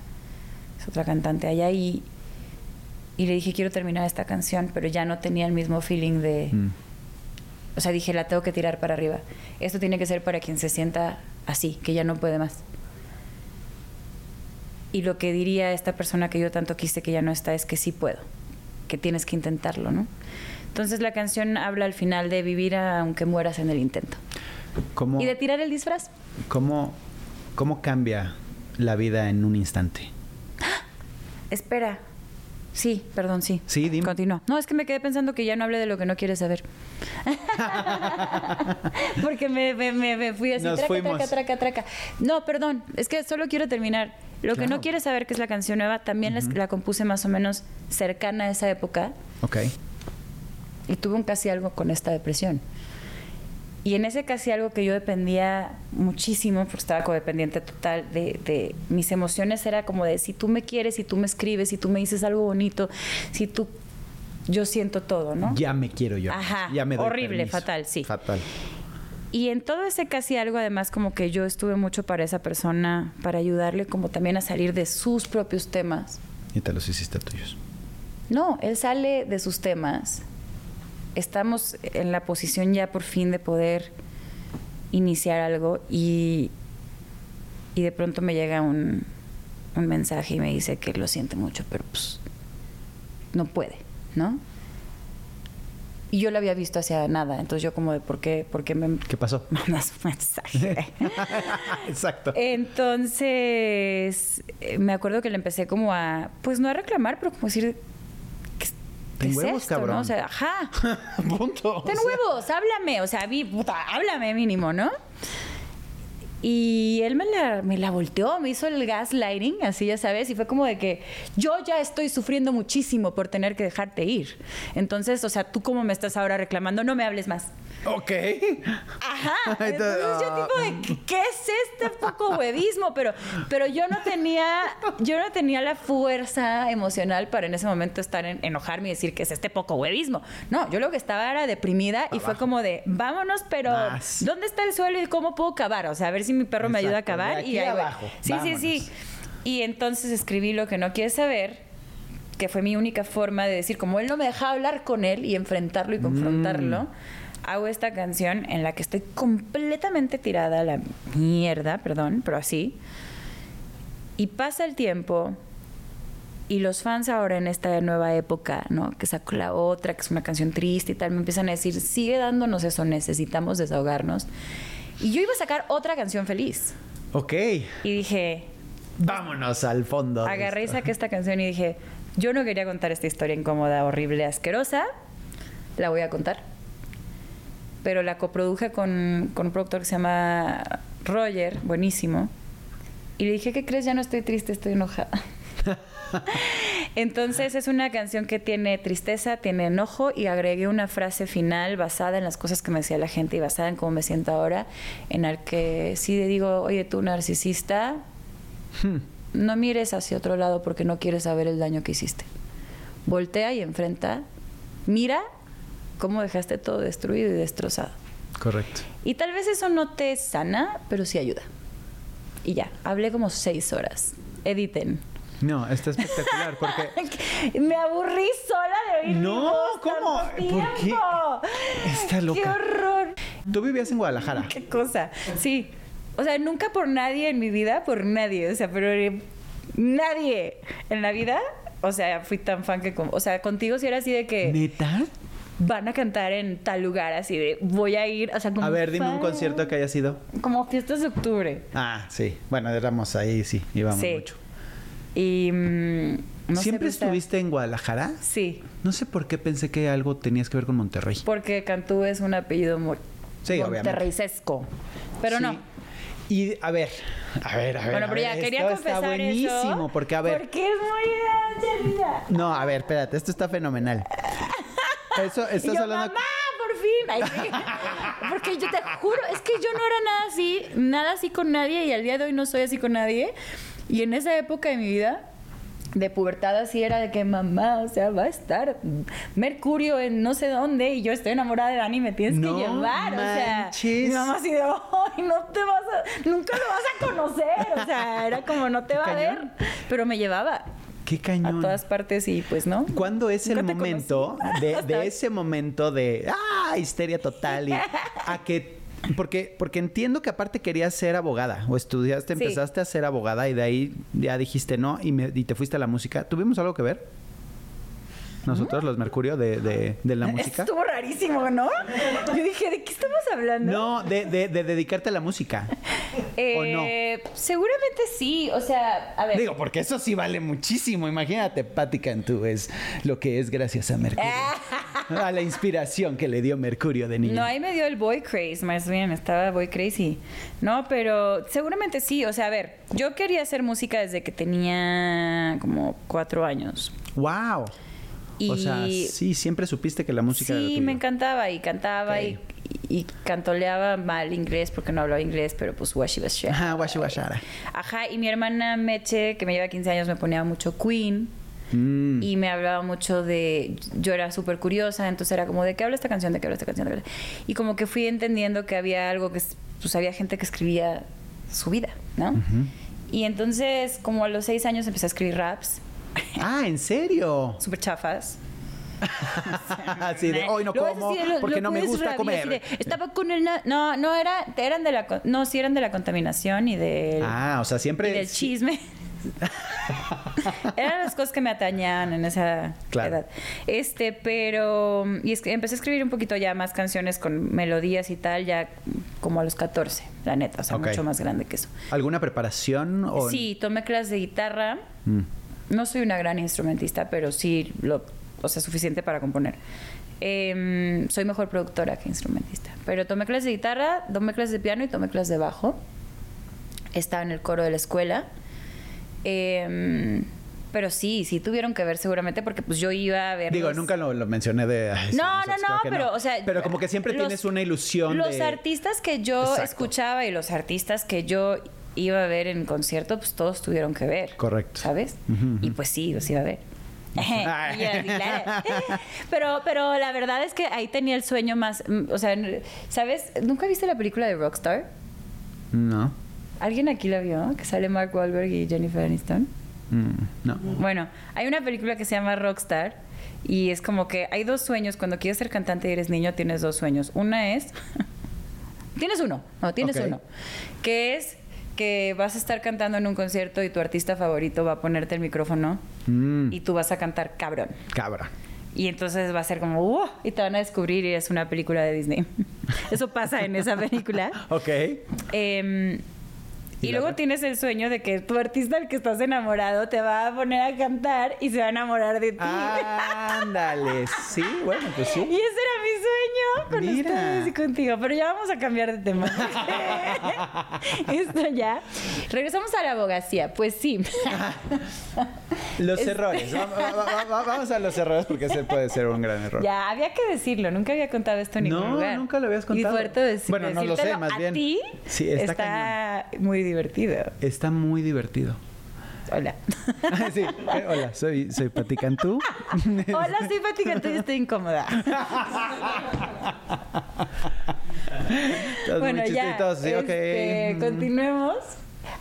Es otra cantante allá. Y, y le dije, quiero terminar esta canción, pero ya no tenía el mismo feeling de...
Mm.
O sea, dije, la tengo que tirar para arriba. Esto tiene que ser para quien se sienta así, que ya no puede más. Y lo que diría esta persona que yo tanto quise que ya no está es que sí puedo, que tienes que intentarlo, ¿no? Entonces la canción habla al final de vivir aunque mueras en el intento.
¿Cómo,
Y de tirar el disfraz.
cómo, ¿Cómo cambia la vida en un instante?
Espera. Sí, perdón, sí.
Sí, dime.
Continúa. No, es que me quedé pensando que ya no hablé de lo que no quieres saber. Porque me, me- me- me fui así,
Nos
traca,
fuimos.
traca, traca, traca. No, perdón, es que solo quiero terminar. Lo que no quieres saber, que es la canción nueva, también la- la compuse más o menos cercana a esa época
Ok.
y tuve un casi algo con esta depresión. Y en ese casi algo que yo dependía muchísimo, porque estaba codependiente total de, de mis emociones, era como de si tú me quieres, si tú me escribes, si tú me dices algo bonito, si tú... Yo siento todo, ¿no?
Ya me quiero yo.
Ajá,
Ya me doy
horrible,
permiso.
fatal, sí.
Fatal.
Y en todo ese casi algo, además, como que yo estuve mucho para esa persona, para ayudarle como también a salir de sus propios temas.
Y te los hiciste tuyos.
No, él sale de sus temas. Estamos en la posición ya por fin de poder iniciar algo y, y de pronto me llega un, un mensaje y me dice que lo siente mucho, pero pues no puede, ¿no? Y yo lo había visto hacia nada, entonces yo como de por qué, por qué me
¿Qué pasó?
mandas un mensaje.
Exacto.
Entonces, eh, me acuerdo que le empecé como a, pues no a reclamar, pero como decir, ¿qué,
Ten
qué es
huevos,
esto,
cabrón.
no? O sea, ajá,
Punto.
ten
O sea,
huevos, háblame, o sea, vi, puta, háblame mínimo, ¿no? Y él me la, me la volteó, me hizo el gaslighting, así ya sabes, y fue como de que yo ya estoy sufriendo muchísimo por tener que dejarte ir. Entonces, o sea, tú como me estás ahora reclamando, no me hables más.
Ok.
Ajá. Entonces yo tipo de ¿qué es este poco huevismo? Pero, pero yo no tenía, yo no tenía la fuerza emocional para en ese momento estar en, enojarme y decir que es este poco huevismo. No, yo lo que estaba era deprimida y fue como de vámonos, pero
Más.
¿dónde está el suelo y cómo puedo cavar? O sea, a ver si mi perro me ayuda a
Exacto, de
cavar.
aquí
y ahí voy.
abajo,
Sí, sí, sí.
vámonos.
Y entonces escribí lo que no quieres saber, que fue mi única forma de decir, como él no me dejaba hablar con él y enfrentarlo y confrontarlo, hago esta canción en la que estoy completamente tirada a la mierda, perdón, pero así. Y pasa el tiempo Y los fans ahora en esta nueva época, ¿no? Que sacó la otra, que es una canción triste y tal, me empiezan a decir, sigue dándonos eso, necesitamos desahogarnos. Y yo iba a sacar otra canción feliz.
Ok.
Y dije,
Vámonos al fondo.
agarré y saqué esta canción y dije, yo no quería contar esta historia incómoda, horrible, asquerosa. La voy a contar. Pero la coproduje con, con un productor que se llama Roger, buenísimo. Y le dije, ¿qué crees? Ya no estoy triste, estoy enojada. Entonces es una canción que tiene tristeza, tiene enojo y agregué una frase final basada en las cosas que me decía la gente y basada en cómo me siento ahora, en el que sí le digo, oye tú narcisista, no mires hacia otro lado porque no quieres saber el daño que hiciste. Voltea y enfrenta, mira cómo dejaste todo destruido y destrozado.
Correcto.
Y tal vez eso no te sana, pero sí ayuda. Y ya, hablé como seis horas. Editen.
No, está espectacular porque
Me aburrí sola de oír mi
No,
voz
¿cómo?
tanto
¿Por qué? Está
¡Qué
loca.
horror!
tú vivías en Guadalajara.
¡Qué cosa! Sí. O sea, nunca por nadie en mi vida, por nadie. O sea, pero eh, nadie en la vida. O sea, fui tan fan que... con- o sea, contigo sí era así de que
¿Neta?
van a cantar en tal lugar, así de voy a ir. O sea, como
A ver, dime un concierto que haya sido.
Como fiestas de octubre.
Ah, sí. Bueno, éramos ahí, sí, íbamos
Sí.
mucho.
Y... mm, no
¿Siempre estuviste en Guadalajara?
Sí.
No sé por qué pensé que algo tenías que ver con Monterrey.
Porque Cantú es un apellido muy
Sí.
Pero
Sí.
no.
Y a ver, a ver, a ver.
Bueno, pero ya
ver,
quería
esto
confesar
está buenísimo,
eso.
porque a ver.
Porque es muy grande.
No, a ver, espérate, esto está fenomenal. Eso, estás
yo,
hablando.
mamá, por fin. Ay, sí. Porque yo te juro, es que yo no era nada así, nada así con nadie y al día de hoy no soy así con nadie. Y en esa época de mi vida, de pubertad así era de que mamá, o sea, va a estar Mercurio en no sé dónde y yo estoy enamorada de Dani, me tienes
No
que llevar, o sea, mi mamá así de, ay, no te vas a, nunca lo vas a conocer, o sea, era como no te va a ver, pero me llevaba
Qué
a
cañón.
todas partes y pues no.
¿Cuándo es el momento de, de ese momento de ah, histeria total y a que porque porque entiendo que aparte querías ser abogada o estudiaste,
Sí.
empezaste a ser abogada y de ahí ya dijiste no y, me- y te fuiste a la música. ¿Tuvimos algo que ver? Nosotros, los Mercurio, de, de- de la música.
Estuvo rarísimo, ¿no? Yo dije, ¿de qué estamos hablando?
No, de, de- de dedicarte a la música.
Eh, Seguramente sí. O sea, a ver.
Digo, porque eso sí vale muchísimo. Imagínate, Patti Cantú es lo que es gracias a Mercurio. a la inspiración que le dio Mercurio de niño.
no, ahí me dio el boy craze, más bien, estaba boy crazy. No, pero seguramente sí. O sea, a ver, yo quería hacer música desde que tenía como cuatro años.
¡Wow! O sea,
Y-
sí, siempre supiste que la música era lo
Sí,
tuyo.
me encantaba y cantaba y, y cantoleaba mal inglés porque no hablaba inglés, pero pues washi washi.
Ajá, guashi guashara.
Ajá, y mi hermana Meche, que me lleva 15 años, me ponía mucho Queen.
Mm.
Y me hablaba mucho de. Yo era súper curiosa, entonces era como, ¿de qué habla esta canción? ¿De qué habla esta canción? ¿De qué habla? Y como que fui entendiendo que había algo que. es- Pues había gente que escribía su vida, ¿no? Y entonces, como a los seis años, empecé a escribir raps,
Ah, ¿en serio?
súper chafas.
Así de, hoy no como
así de, lo-
porque
lo
no me gusta comer.
de, estaba con el. No, no, era, eran de la. No, sí eran de la contaminación y del.
Ah, o sea, siempre...
y del chisme. Eran las cosas que me atañaban en esa
Claro.
edad. Este, pero. Y es que empecé a escribir un poquito ya más canciones con melodías y tal, ya como a los 14, la neta, o sea, mucho más grande que eso.
¿Alguna preparación? O...
Sí, tomé clases de guitarra.
Mm.
No soy una gran instrumentista, pero sí, lo, o sea, suficiente para componer. Em, soy mejor productora que instrumentista. Pero tomé clases de guitarra, tomé clases de piano y tomé clases de bajo. Estaba en el coro de la escuela. Em, pero sí, sí tuvieron que ver seguramente porque pues yo iba a ver...
Digo, nunca lo, lo mencioné de... ay,
No, no, no,
que
pero, o sea...
Pero como que siempre
los-
tienes una ilusión
Los
de...
artistas que yo
Exacto.
escuchaba y los artistas que yo iba a ver en concierto, pues todos tuvieron que ver.
Correcto.
¿Sabes? Y pues sí, los iba a ver. Pero, pero la verdad es que ahí tenía el sueño más... mm, O sea, ¿sabes? ¿Nunca viste la película de Rockstar?
No.
¿Alguien aquí la vio? Que sale Mark Wahlberg y Jennifer Aniston.
Mm, no.
Bueno, hay una película que se llama Rockstar y es como que hay dos sueños. Cuando quieres ser cantante y eres niño, tienes dos sueños. Una es. tienes uno, no, tienes uno. Que es que vas a estar cantando en un concierto y tu artista favorito va a ponerte el micrófono
Mm,
y tú vas a cantar cabrón.
cabra.
Y entonces va a ser como, "Uh", y te van a descubrir y es una película de Disney. Eso pasa en esa película.
Ok.
Em,
¿Y
y luego tienes el sueño de que tu artista al que estás enamorado te va a poner a cantar y se va a enamorar de ti.
Ándale, sí, bueno, pues
Y
sí.
ese era mi sueño con
Mira.
ustedes y contigo. Pero ya vamos a cambiar de tema. Esto ya. Regresamos a la abogacía. Pues sí.
Los
Es-
errores. Va- va- va- vamos a los errores porque ese puede ser un gran error.
ya, había que decirlo. Nunca había contado esto en ningún
No,
lugar.
nunca lo habías
Y
contado.
fuerte decir,
Bueno, no lo sé, más
a
bien.
ti
Sí, está
muy divertido.
Está muy divertido.
Hola.
sí, eh, hola, soy, soy Pati Cantú.
Hola, soy Pati Cantú y estoy incómoda. Bueno, ya.
sí, ok.
este. Continuemos.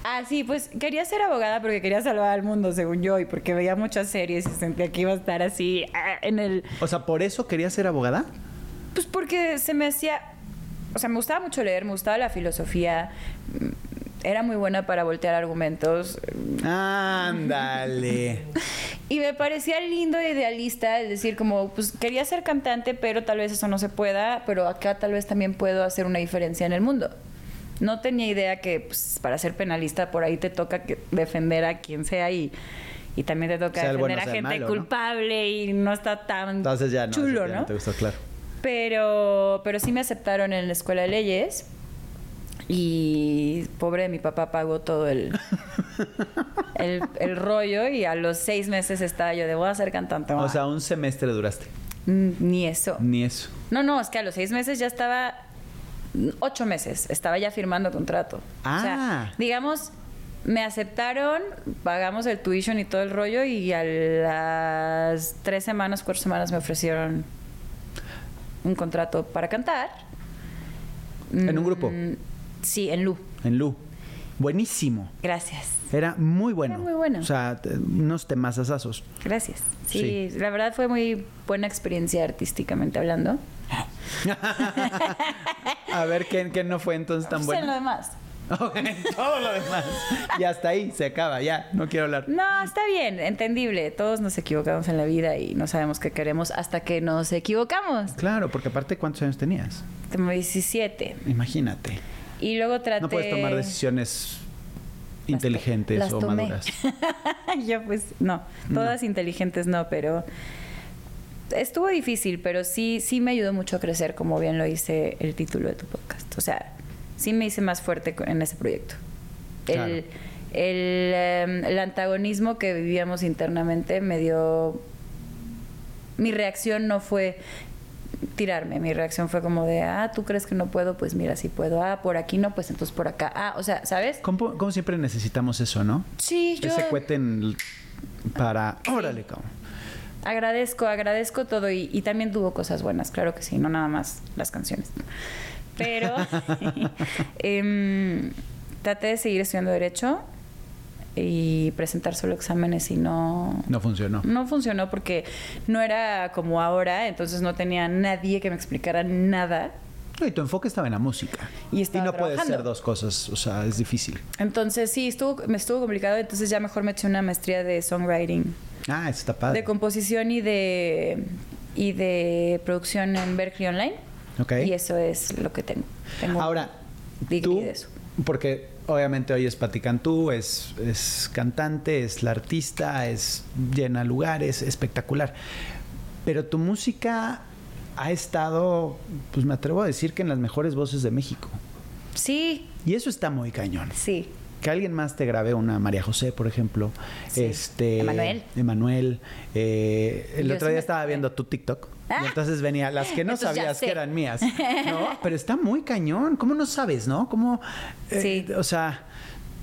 Ah, sí, pues quería ser abogada porque quería salvar al mundo, según yo, y porque veía muchas series y sentía que iba a estar así ah, en el...
O sea, ¿por eso querías ser abogada?
Pues porque se me hacía... O sea, me gustaba mucho leer, me gustaba la filosofía, era muy buena para voltear argumentos.
Ándale.
Y me parecía lindo e idealista, es decir, como, pues quería ser cantante, pero tal vez eso no se pueda, pero acá tal vez también puedo hacer una diferencia en el mundo. No tenía idea que pues, para ser penalista por ahí te toca que- defender a quien sea y, y también te toca
Sea el bueno,
defender a gente
malo, ¿no?
culpable y no está tan
Entonces ya no.
chulo,
ya
¿no?
te gustó, claro.
Pero, pero sí me aceptaron en la escuela de leyes y pobre de mi papá pagó todo el, el, el rollo y a los seis meses estaba yo de voy a ser cantante.
O sea, un semestre duraste.
Mm, ni eso.
Ni eso.
No, no, es que a los seis meses ya estaba mm, ocho meses, estaba ya firmando contrato. O
Ah.
sea, digamos, me aceptaron, pagamos el tuition y todo el rollo y a las tres semanas, cuatro semanas me ofrecieron un contrato para cantar.
¿En un grupo?
Sí, en Lu.
En Lu. Buenísimo.
Gracias.
Era muy bueno.
Era muy bueno.
O sea, unos temazazazos.
Gracias. Sí, la verdad fue muy buena experiencia artísticamente hablando.
A ver, ¿qué, qué no fue entonces tan
Pues en lo
bueno?
demás.
Ok, todo lo demás. Y hasta ahí se acaba, ya. No quiero hablar.
No, está bien, entendible. Todos nos equivocamos en la vida y no sabemos qué queremos hasta que nos equivocamos.
Claro, porque aparte, ¿cuántos años tenías?
Tengo 17.
Imagínate.
Y luego traté...
No puedes tomar decisiones inteligentes
las
o
tomé.
maduras.
Yo pues no, todas inteligentes no, pero estuvo difícil, pero sí, sí me ayudó mucho a crecer, como bien lo dice el título de tu podcast. O sea, sí me hice más fuerte en ese proyecto.
Claro.
El, el, em, el antagonismo que vivíamos internamente me dio... Mi reacción no fue tirarme, mi reacción fue como de, ah, tú crees que no puedo, pues mira, sí puedo, ah, por aquí no, pues entonces por acá, ah, o sea, ¿sabes?
Como, como siempre necesitamos eso, ¿no?
Sí, yo...
Ese cohete en- para... Órale, cabrón.
Agradezco, agradezco todo y, y también tuvo cosas buenas, claro que sí, no nada más las canciones. Pero em, traté de seguir estudiando Derecho y presentar solo exámenes y no,
No funcionó.
no funcionó porque no era como ahora, entonces no tenía nadie que me explicara nada.
Y tu enfoque estaba en la música.
Y estaba
no puedes
trabajando.
ser dos cosas, o sea, es difícil.
Entonces sí, estuvo, me estuvo complicado, entonces ya mejor me eché una maestría de songwriting.
Ah, eso está padre.
de composición y de y de producción en Berkeley Online.
Ok.
Y eso es lo que tengo. Tengo
Ahora, tú,
de eso.
porque obviamente hoy es Pati Cantú, es, es cantante, es la artista, es llena lugares, espectacular. Pero tu música ha estado, pues me atrevo a decir que en las mejores voces de México.
Sí,
Y eso está muy cañón.
sí.
Que alguien más te grabe una María José, por ejemplo.
Sí.
Este.
Emanuel.
Emanuel. Eh, el
Yo
otro día
me-
estaba viendo tu TikTok.
Ah.
Y entonces venía las que no
Entonces
sabías que eran mías. ¿No? Pero está muy cañón. ¿Cómo no sabes, no? ¿Cómo. eh,
Sí.
O sea.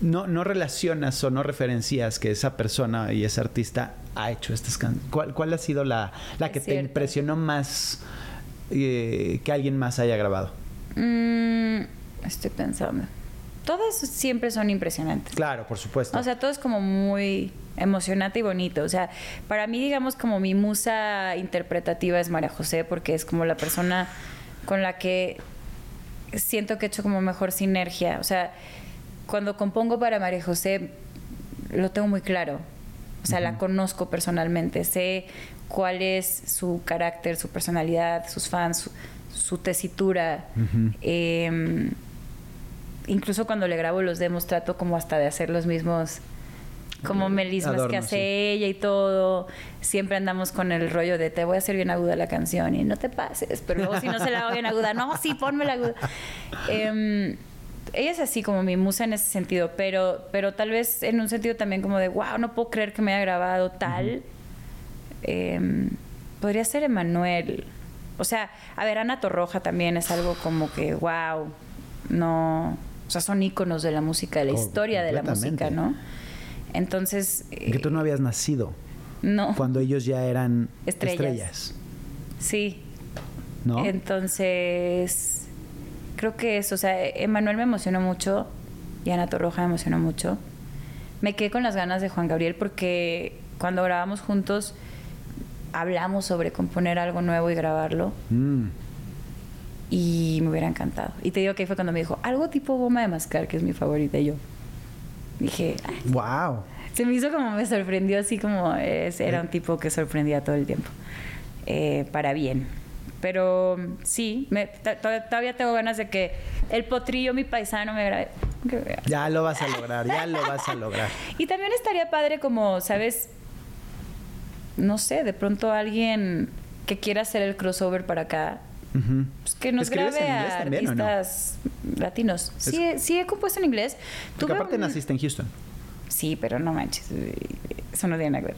No, no relacionas o no referencias que esa persona y ese artista ha hecho estas canciones. ¿Cuál, ¿Cuál ha sido la, la que te impresionó más eh, que alguien más haya grabado?
Mm, estoy pensando. Todas siempre son impresionantes.
Claro, por supuesto.
O sea, todo es como muy emocionante y bonito. O sea, para mí, digamos, como mi musa interpretativa es María José, porque es como la persona con la que siento que he hecho como mejor sinergia. O sea, cuando compongo para María José, lo tengo muy claro. O sea, la conozco personalmente, sé cuál es su carácter, su personalidad, sus fans, su, su tesitura. Eh, incluso cuando le grabo los demos trato como hasta de hacer los mismos como melismas que hace
sí.
ella y todo. Siempre andamos con el rollo de te voy a hacer bien aguda la canción y no te pases, pero luego si no se la hago bien aguda, no, sí, ponme la aguda. Em, ella es así como mi musa en ese sentido, pero, pero tal vez en un sentido también como de, wow, no puedo creer que me haya grabado tal. Em, podría ser Emanuel. O sea, a ver, Ana Torroja también es algo como que, wow, no. O sea, son íconos de la música, de la historia de la música. ¿no? Entonces.
Que tú no habías nacido
no.
cuando ellos ya eran
Estrellas.
estrellas,
Sí.
¿no?
Entonces. Creo que eso, o sea, Emanuel me emocionó mucho y Ana Torroja me emocionó mucho. Me quedé con las ganas de Juan Gabriel porque cuando grabamos juntos hablamos sobre componer algo nuevo y grabarlo.
Mm.
Y me hubiera encantado. Y te digo que ahí fue cuando me dijo, algo tipo goma de mascar, que es mi favorita. Y yo dije, "Ay".
Wow.
se me hizo como me sorprendió, así como es- era un tipo que sorprendía todo el tiempo, Eh, para bien. Pero sí, me- todavía tengo ganas de que el potrillo, mi paisano, me grabe.
Ya lo vas a lograr, ya lo vas a lograr.
Y también estaría padre como, ¿sabes? No sé, de pronto alguien que quiera hacer el crossover para acá, Pues que nos
¿Escribes
grabe
en inglés
a
también o no?
artistas latinos. Sí, sí he compuesto en inglés.
Porque
Tuve
aparte naciste en Houston.
Sí, pero no manches. Eso no tiene nada que ver.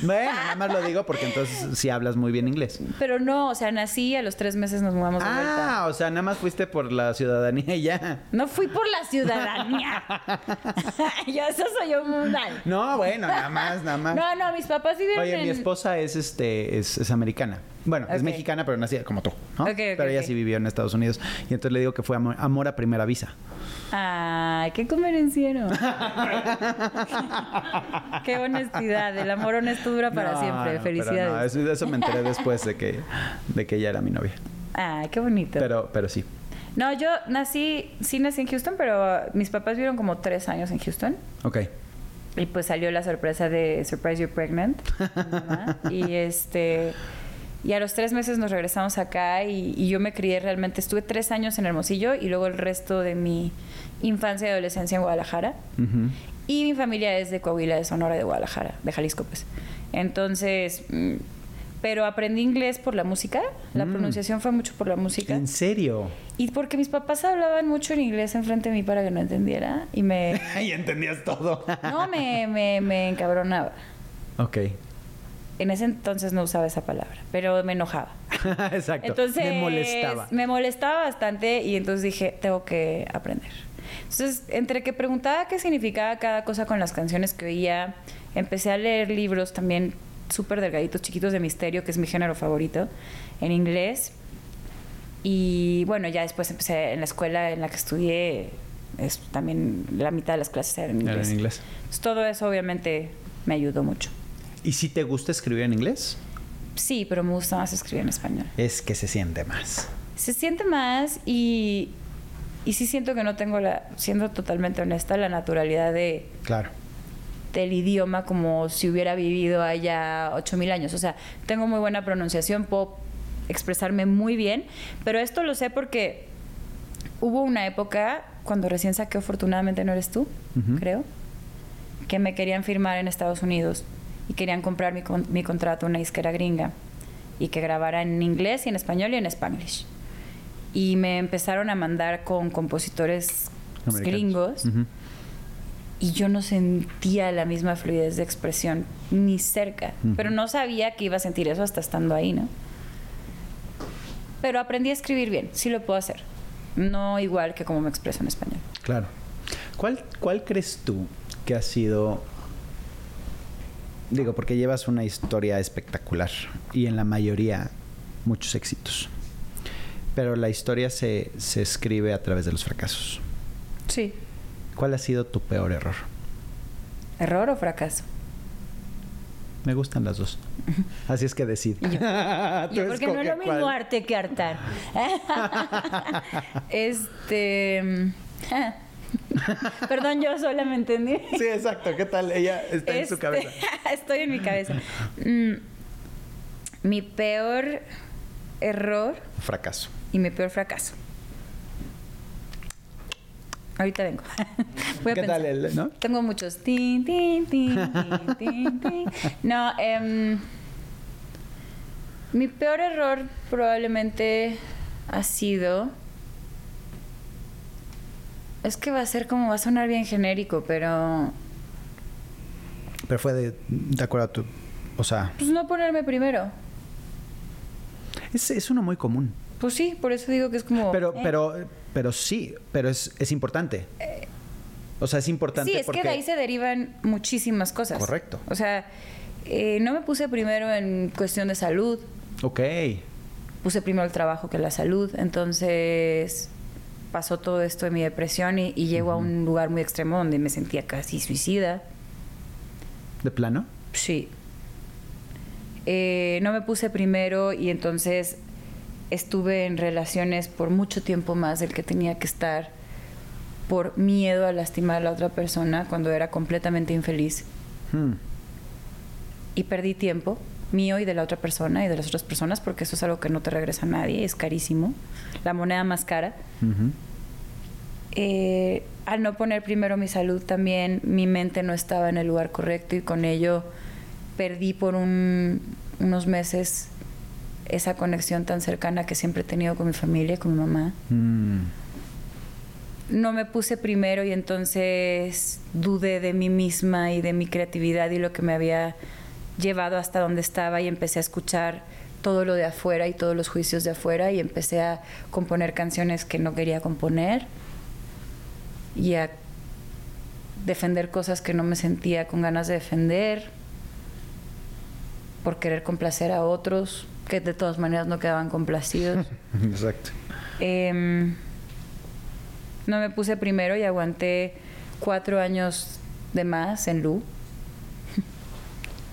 Bueno, nada más lo digo porque entonces sí hablas muy bien inglés.
Pero no, o sea, nací a los tres meses nos mudamos de vuelta.
Ah, o sea, nada más fuiste por la ciudadanía y ya.
No fui por la ciudadanía. yo eso soy un mundial.
No, bueno, nada más, nada más.
No, no, mis papás vivieron
Oye,
en...
mi esposa es este es, es americana. Bueno, es mexicana, pero nacida como tú, ¿no? Pero ella sí vivió en Estados Unidos. Y entonces le digo que fue amor, amor a primera visa.
Ay, qué convenenciero. qué honestidad. El amor honesto dura para
No,
siempre.
no,
Felicidades.
no, eso, eso me enteré después de que, de que ella era mi novia.
Ay, qué bonito.
Pero, pero sí.
No, yo nací, sí nací en Houston, pero mis papás vivieron como tres años en Houston.
Ok.
Y pues salió la sorpresa de Surprise You're Pregnant. y este. Y a los tres meses nos regresamos acá y, y yo me crié realmente. Estuve tres años en Hermosillo y luego el resto de mi infancia y adolescencia en Guadalajara.
Ujú.
Y mi familia es de Coahuila, de Sonora, de Guadalajara, de Jalisco, pues. Entonces. mm, Pero aprendí inglés por la música. La
Mm.
pronunciación fue mucho por la música.
¿En serio?
Y porque mis papás hablaban mucho en inglés enfrente de mí para que no entendiera. Y me.
y entendías todo.
No, me, me, me encabronaba.
ok.
En ese entonces no usaba esa palabra, pero me enojaba.
Exacto.
Entonces
me molestaba.
me molestaba bastante y entonces dije, tengo que aprender. Entonces, entre que preguntaba qué significaba cada cosa con las canciones que oía, empecé a leer libros también súper delgaditos, chiquitos de misterio, que es mi género favorito, en inglés. Y bueno, ya después empecé en la escuela en la que estudié, es, también la mitad de las clases eran en
Era
inglés.
en inglés.
Entonces, todo eso obviamente me ayudó mucho.
¿Y si te gusta escribir en inglés?
Sí, pero me gusta más escribir en español.
Es que se siente más.
Se siente más y, y sí siento que no tengo la, siendo totalmente honesta, la naturalidad de,
Claro.
del idioma como si hubiera vivido allá 8000 años. O sea, tengo muy buena pronunciación, puedo expresarme muy bien, pero esto lo sé porque hubo una época cuando recién saqué Afortunadamente no eres tú, creo, que me querían firmar en Estados Unidos y querían comprar mi, con- mi contrato a una disquera gringa y que grabara en inglés y en español y en spanglish. Y me empezaron a mandar con compositores
Americanos.
gringos
Ujú.
y yo no sentía la misma fluidez de expresión ni cerca.
Ujú.
Pero no sabía que iba a sentir eso hasta estando ahí, ¿no? Pero aprendí a escribir bien, sí lo puedo hacer. No igual que como me expreso en español.
Claro. ¿Cuál, ¿Cuál crees tú que ha sido... Digo, porque llevas una historia espectacular y en la mayoría muchos éxitos. Pero la historia se, se escribe a través de los fracasos.
Sí.
¿Cuál ha sido tu peor error?
¿Error o fracaso?
Me gustan las dos. Así es que decide.
Yo- porque no es lo mismo
cuál.
arte que hartar. este. Perdón, yo sola me entendí.
Sí, exacto. ¿Qué tal? Ella está en su
Este,
cabeza.
Estoy en mi cabeza. Mm, mi peor error
Fracaso.
y mi peor fracaso. Ahorita vengo. Voy a
¿Qué tal el, no?
Tengo muchos. Tin, tin, tin, tin, tin, tin. No, em, mi peor error probablemente ha sido. Es que va a ser como, va a sonar bien genérico, pero.
Pero fue de, de acuerdo a tu... O sea,
Pues no ponerme primero.
es, es uno muy común.
Pues sí, por eso digo que es como.
Pero,
eh.
pero, pero sí, pero es, es importante. O sea, es importante
Sí, es
porque...
que de ahí se derivan muchísimas cosas.
Correcto.
O sea, eh, no me puse primero en cuestión de salud.
Ok.
Puse primero el trabajo que la salud. Entonces pasó todo esto de mi depresión y, y llego a un lugar muy extremo donde me sentía casi suicida.
¿De plano?
Sí. Eh, no me puse primero y entonces estuve en relaciones por mucho tiempo más del que tenía que estar por miedo a lastimar a la otra persona cuando era completamente infeliz.
Hmm.
Y perdí tiempo mío y de la otra persona y de las otras personas porque eso es algo que no te regresa a nadie, es carísimo. La moneda más cara. Eh, al no poner primero mi salud también, mi mente no estaba en el lugar correcto y con ello perdí por un- unos meses esa conexión tan cercana que siempre he tenido con mi familia, con mi mamá.
Mm.
No me puse primero y entonces dudé de mí misma y de mi creatividad y lo que me había llevado hasta donde estaba y empecé a escuchar todo lo de afuera y todos los juicios de afuera y empecé a componer canciones que no quería componer y a defender cosas que no me sentía con ganas de defender por querer complacer a otros que de todas maneras no quedaban complacidos.
Exacto.
Em, no me puse primero y aguanté cuatro años de más en Lu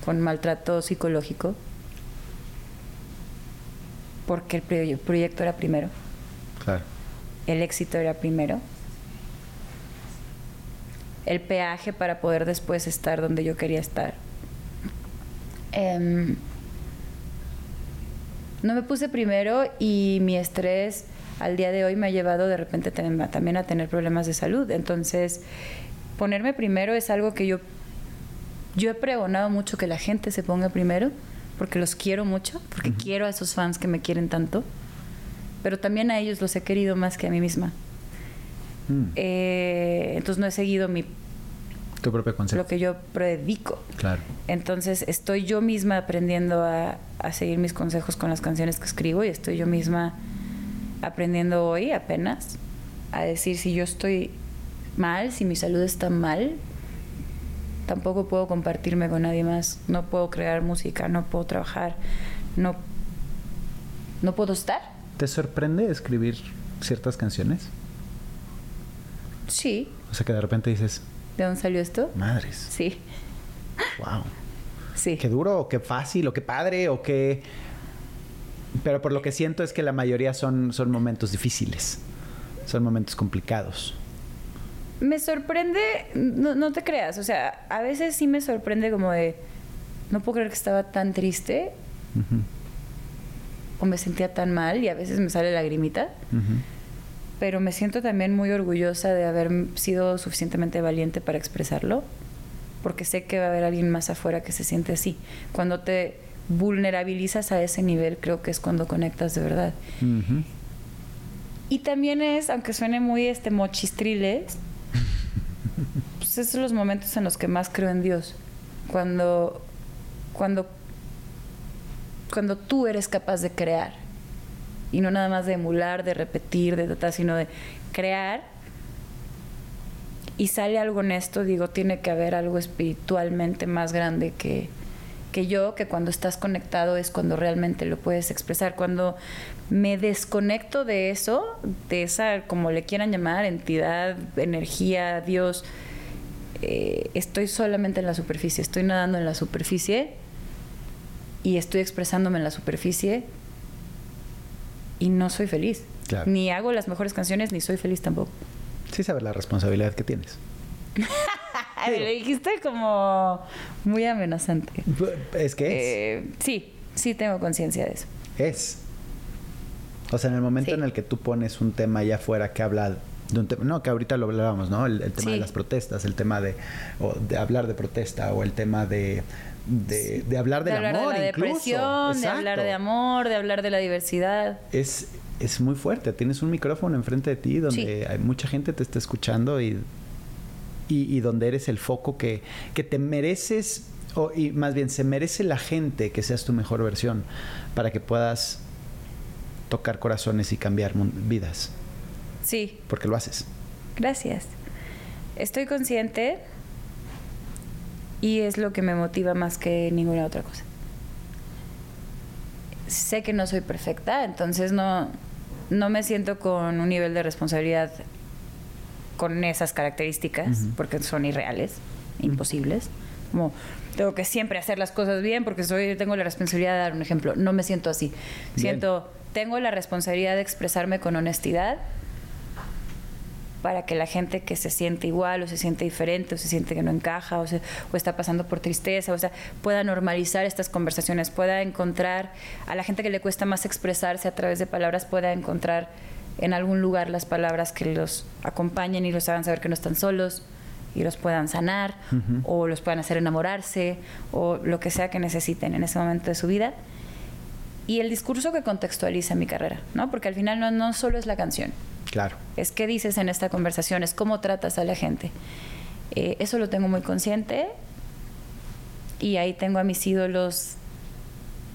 con maltrato psicológico porque el proye- proyecto era primero,
Claro.
el éxito era primero, el peaje para poder después estar donde yo quería estar. Em, no me puse primero y mi estrés al día de hoy me ha llevado de repente tam- también a tener problemas de salud. Entonces, ponerme primero es algo que yo, yo he pregonado mucho que la gente se ponga primero, porque los quiero mucho, porque quiero a esos fans que me quieren tanto, pero también a ellos los he querido más que a mí misma.
Mm.
Eh, entonces no he seguido mi,
Tu propio concepto.
lo que yo predico.
Claro.
Entonces estoy yo misma aprendiendo a, a seguir mis consejos con las canciones que escribo y estoy yo misma aprendiendo hoy apenas a decir si yo estoy mal, si mi salud está mal, tampoco puedo compartirme con nadie más, no puedo crear música, no puedo trabajar, no, no puedo estar.
¿Te sorprende escribir ciertas canciones?
Sí,
O sea, que de repente dices,
¿de dónde salió esto?
madres,
Sí,
wow.
sí.
Qué duro, o qué fácil, o qué padre, o qué... Pero por lo que siento es que la mayoría son, son momentos difíciles. Son momentos complicados.
Me sorprende, no, no te creas, o sea, a veces sí me sorprende como de, no puedo creer que estaba tan triste
Ujú,
o me sentía tan mal y a veces me sale lagrimita, pero me siento también muy orgullosa de haber sido suficientemente valiente para expresarlo, porque sé que va a haber alguien más afuera que se siente así. Cuando te vulnerabilizas a ese nivel, creo que es cuando conectas de verdad. Y también es, aunque suene muy este mochistriles, esos son los momentos en los que más creo en Dios. Cuando, cuando, cuando tú eres capaz de crear. Y no nada más de emular, de repetir, de tratar, sino de crear. Y sale algo honesto, digo, tiene que haber algo espiritualmente más grande que, que yo, que cuando estás conectado es cuando realmente lo puedes expresar. Cuando me desconecto de eso, de esa, como le quieran llamar, entidad, energía, Dios, eh, estoy solamente en la superficie, estoy nadando en la superficie y estoy expresándome en la superficie y no soy feliz.
Claro.
Ni hago las mejores canciones, ni soy feliz tampoco.
Sí sabes la responsabilidad que tienes.
Lo dijiste como muy amenazante.
Es que es.
Eh, sí, sí tengo conciencia de eso.
Es. O sea, en el momento
Sí.
en el que tú pones un tema allá afuera que habla de un tema, no, que ahorita lo hablábamos, ¿no? El, el tema de las protestas, el tema de, o de hablar de protesta o el tema de, de, de hablar del
de hablar
amor
de la
incluso.
depresión, de hablar de amor, de hablar de la diversidad.
Es, es muy fuerte. Tienes un micrófono enfrente de ti donde
Sí.
hay mucha gente te está escuchando y, y, y donde eres el foco que, que te mereces, o, y más bien se merece la gente que seas tu mejor versión para que puedas tocar corazones y cambiar vidas,
Sí,
porque lo haces.
gracias. Estoy consciente y es lo que me motiva más que ninguna otra cosa. Sé que no soy perfecta, entonces no, no me siento con un nivel de responsabilidad con esas características, porque son irreales, imposibles. Como tengo que siempre hacer las cosas bien porque soy tengo la responsabilidad de dar un ejemplo. No me siento así.
Bien.
Siento tengo la responsabilidad de expresarme con honestidad para que la gente que se siente igual o se siente diferente o se siente que no encaja o, se- o está pasando por tristeza, o sea, pueda normalizar estas conversaciones, pueda encontrar a la gente que le cuesta más expresarse a través de palabras, pueda encontrar en algún lugar las palabras que los acompañen y los hagan saber que no están solos y los puedan sanar o los puedan hacer enamorarse o lo que sea que necesiten en ese momento de su vida. Y el discurso que contextualiza mi carrera, ¿no? Porque al final no, no solo es la canción,
Claro.
es qué dices en esta conversación, es cómo tratas a la gente. Eh, eso lo tengo muy consciente y ahí tengo a mis ídolos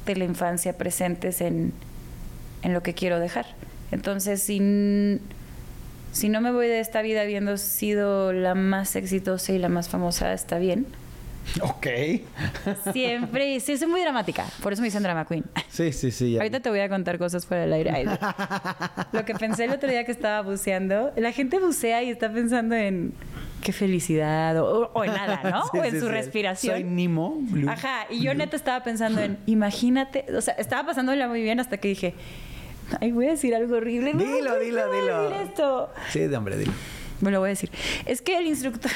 de la infancia presentes en, en lo que quiero dejar. Entonces, si, si no me voy de esta vida habiendo sido la más exitosa y la más famosa, está bien.
Ok.
Siempre, sí, soy muy dramática, por eso me dicen drama queen.
Sí, sí, sí. ya
Ahorita te voy a contar cosas fuera del aire. Ay, Lo que pensé el otro día que estaba buceando, la gente bucea y está pensando en qué felicidad o, o en nada, ¿no?
Sí,
o en
sí,
su
sí.
respiración.
Soy Nemo. Blue.
Ajá, y yo neta estaba pensando en, imagínate, o sea, estaba pasándola muy bien hasta que dije, ay, voy a decir algo horrible.
Dilo,
¿por qué
dilo,
voy a
dilo.
decir esto?
Sí, de hombre, dilo.
Me lo voy a decir. Es que el instructor...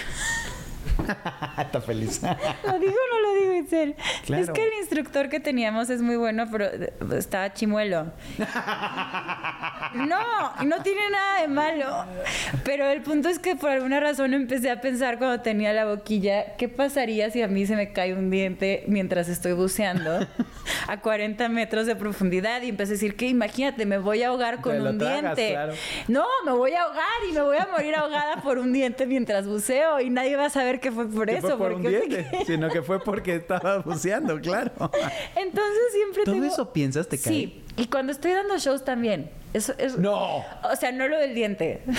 Está feliz.
¿Lo digo o no lo digo?
Claro.
Es que el instructor que teníamos es muy bueno, pero eh, estaba chimuelo. No, no tiene nada de malo. Pero el punto es que por alguna razón empecé a pensar cuando tenía la boquilla, ¿qué pasaría si a mí se me cae un diente mientras estoy buceando a 40 metros de profundidad? Y empecé a decir que imagínate, me voy a ahogar con un
tragas,
diente.
claro.
No, me voy a ahogar y me voy a morir ahogada por un diente mientras buceo y nadie va a saber que fue por
Que
eso.
fue por un
porque-
diente, sino que fue porque estaba buceando, claro.
Entonces siempre
¿Todo
tengo-
eso piensas te cae?
Sí, y cuando estoy dando shows también. Eso es...
No.
O sea, no lo del diente.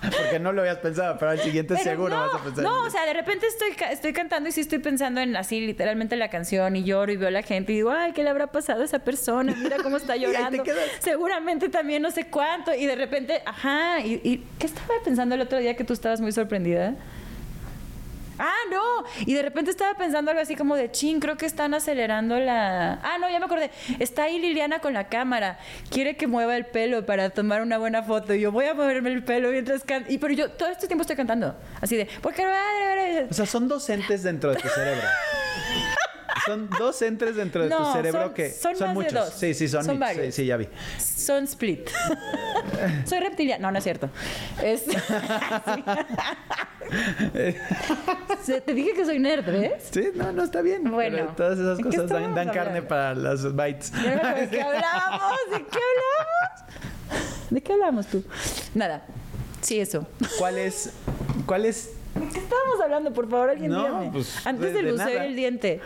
Porque no lo habías pensado, pero al siguiente
Pero
seguro
no,
vas a pensar.
No, o sea, de repente estoy, estoy cantando y sí estoy pensando en así, literalmente la canción y lloro y veo a la gente y digo, ay, ¿qué le habrá pasado a esa persona? Mira cómo está llorando. Seguramente también no sé cuánto. Y de repente, ajá, y, y ¿qué estaba pensando el otro día que tú estabas muy sorprendida? Ah, no. Y de repente estaba pensando algo así como de chin, creo que están acelerando la. Ah, no, ya me acordé. Está ahí Liliana con la cámara. Quiere que mueva el pelo para tomar una buena foto. Y yo voy a moverme el pelo mientras canto. Y pero yo todo este tiempo estoy cantando. Así de. Porque
O sea, son dos entes dentro de tu cerebro. Son dos entes dentro de tu cerebro
son-
que
son más de
muchos.
dos.
Sí, sí, son,
Son
sí,
varios.
sí, ya vi.
son split. Soy reptiliana. No, no es cierto. Es... Sí. te dije que soy nerd, ¿ves?
Sí, no, no está bien.
Bueno,
pero todas esas
¿en qué
cosas dan, carne para las bites.
¿De qué hablábamos? ¿De qué hablamos? ¿De qué hablamos tú? Nada. Sí, eso.
¿Cuál es cuál es
¿De qué estábamos hablando? Por favor, alguien
No,
dígame.
pues,
Antes
de- de
el diente.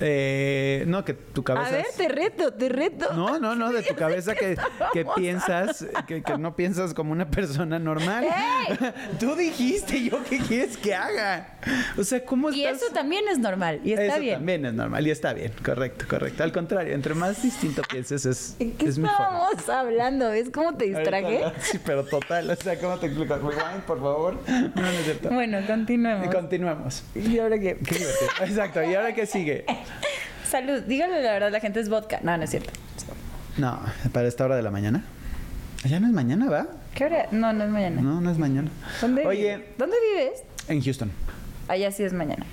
Eh, no que tu cabeza
A ver, te reto, te reto.
No, no, no, de tu cabeza que, que piensas, que, que no piensas como una persona normal.
¡Ey!
Tú dijiste, ¿yo qué quieres que haga? O sea, ¿cómo
Y
estás?
eso también es normal. Y está
Eso
bien.
también es normal y está bien, correcto, correcto. Al contrario, entre más distinto pienses es,
¿En qué
es mejor.
estábamos hablando? ¿Ves cómo te distraje?
Ahorita- Sí, pero total, o sea, ¿cómo te explico? Rewind, por favor. No, no es cierto.
Bueno, continuemos.
Y continuamos.
¿Y ahora qué?
Qué divertido. Exacto, ¿y ahora qué sigue?
Salud. Díganle la verdad, la gente es vodka. No, no es cierto.
No, para esta hora de la mañana. Ya no es mañana, ¿va?
¿Qué hora? No, no es mañana.
No, no es mañana.
¿Dónde,
Oye,
vives? ¿Dónde vives?
en Houston.
Allá sí es mañana.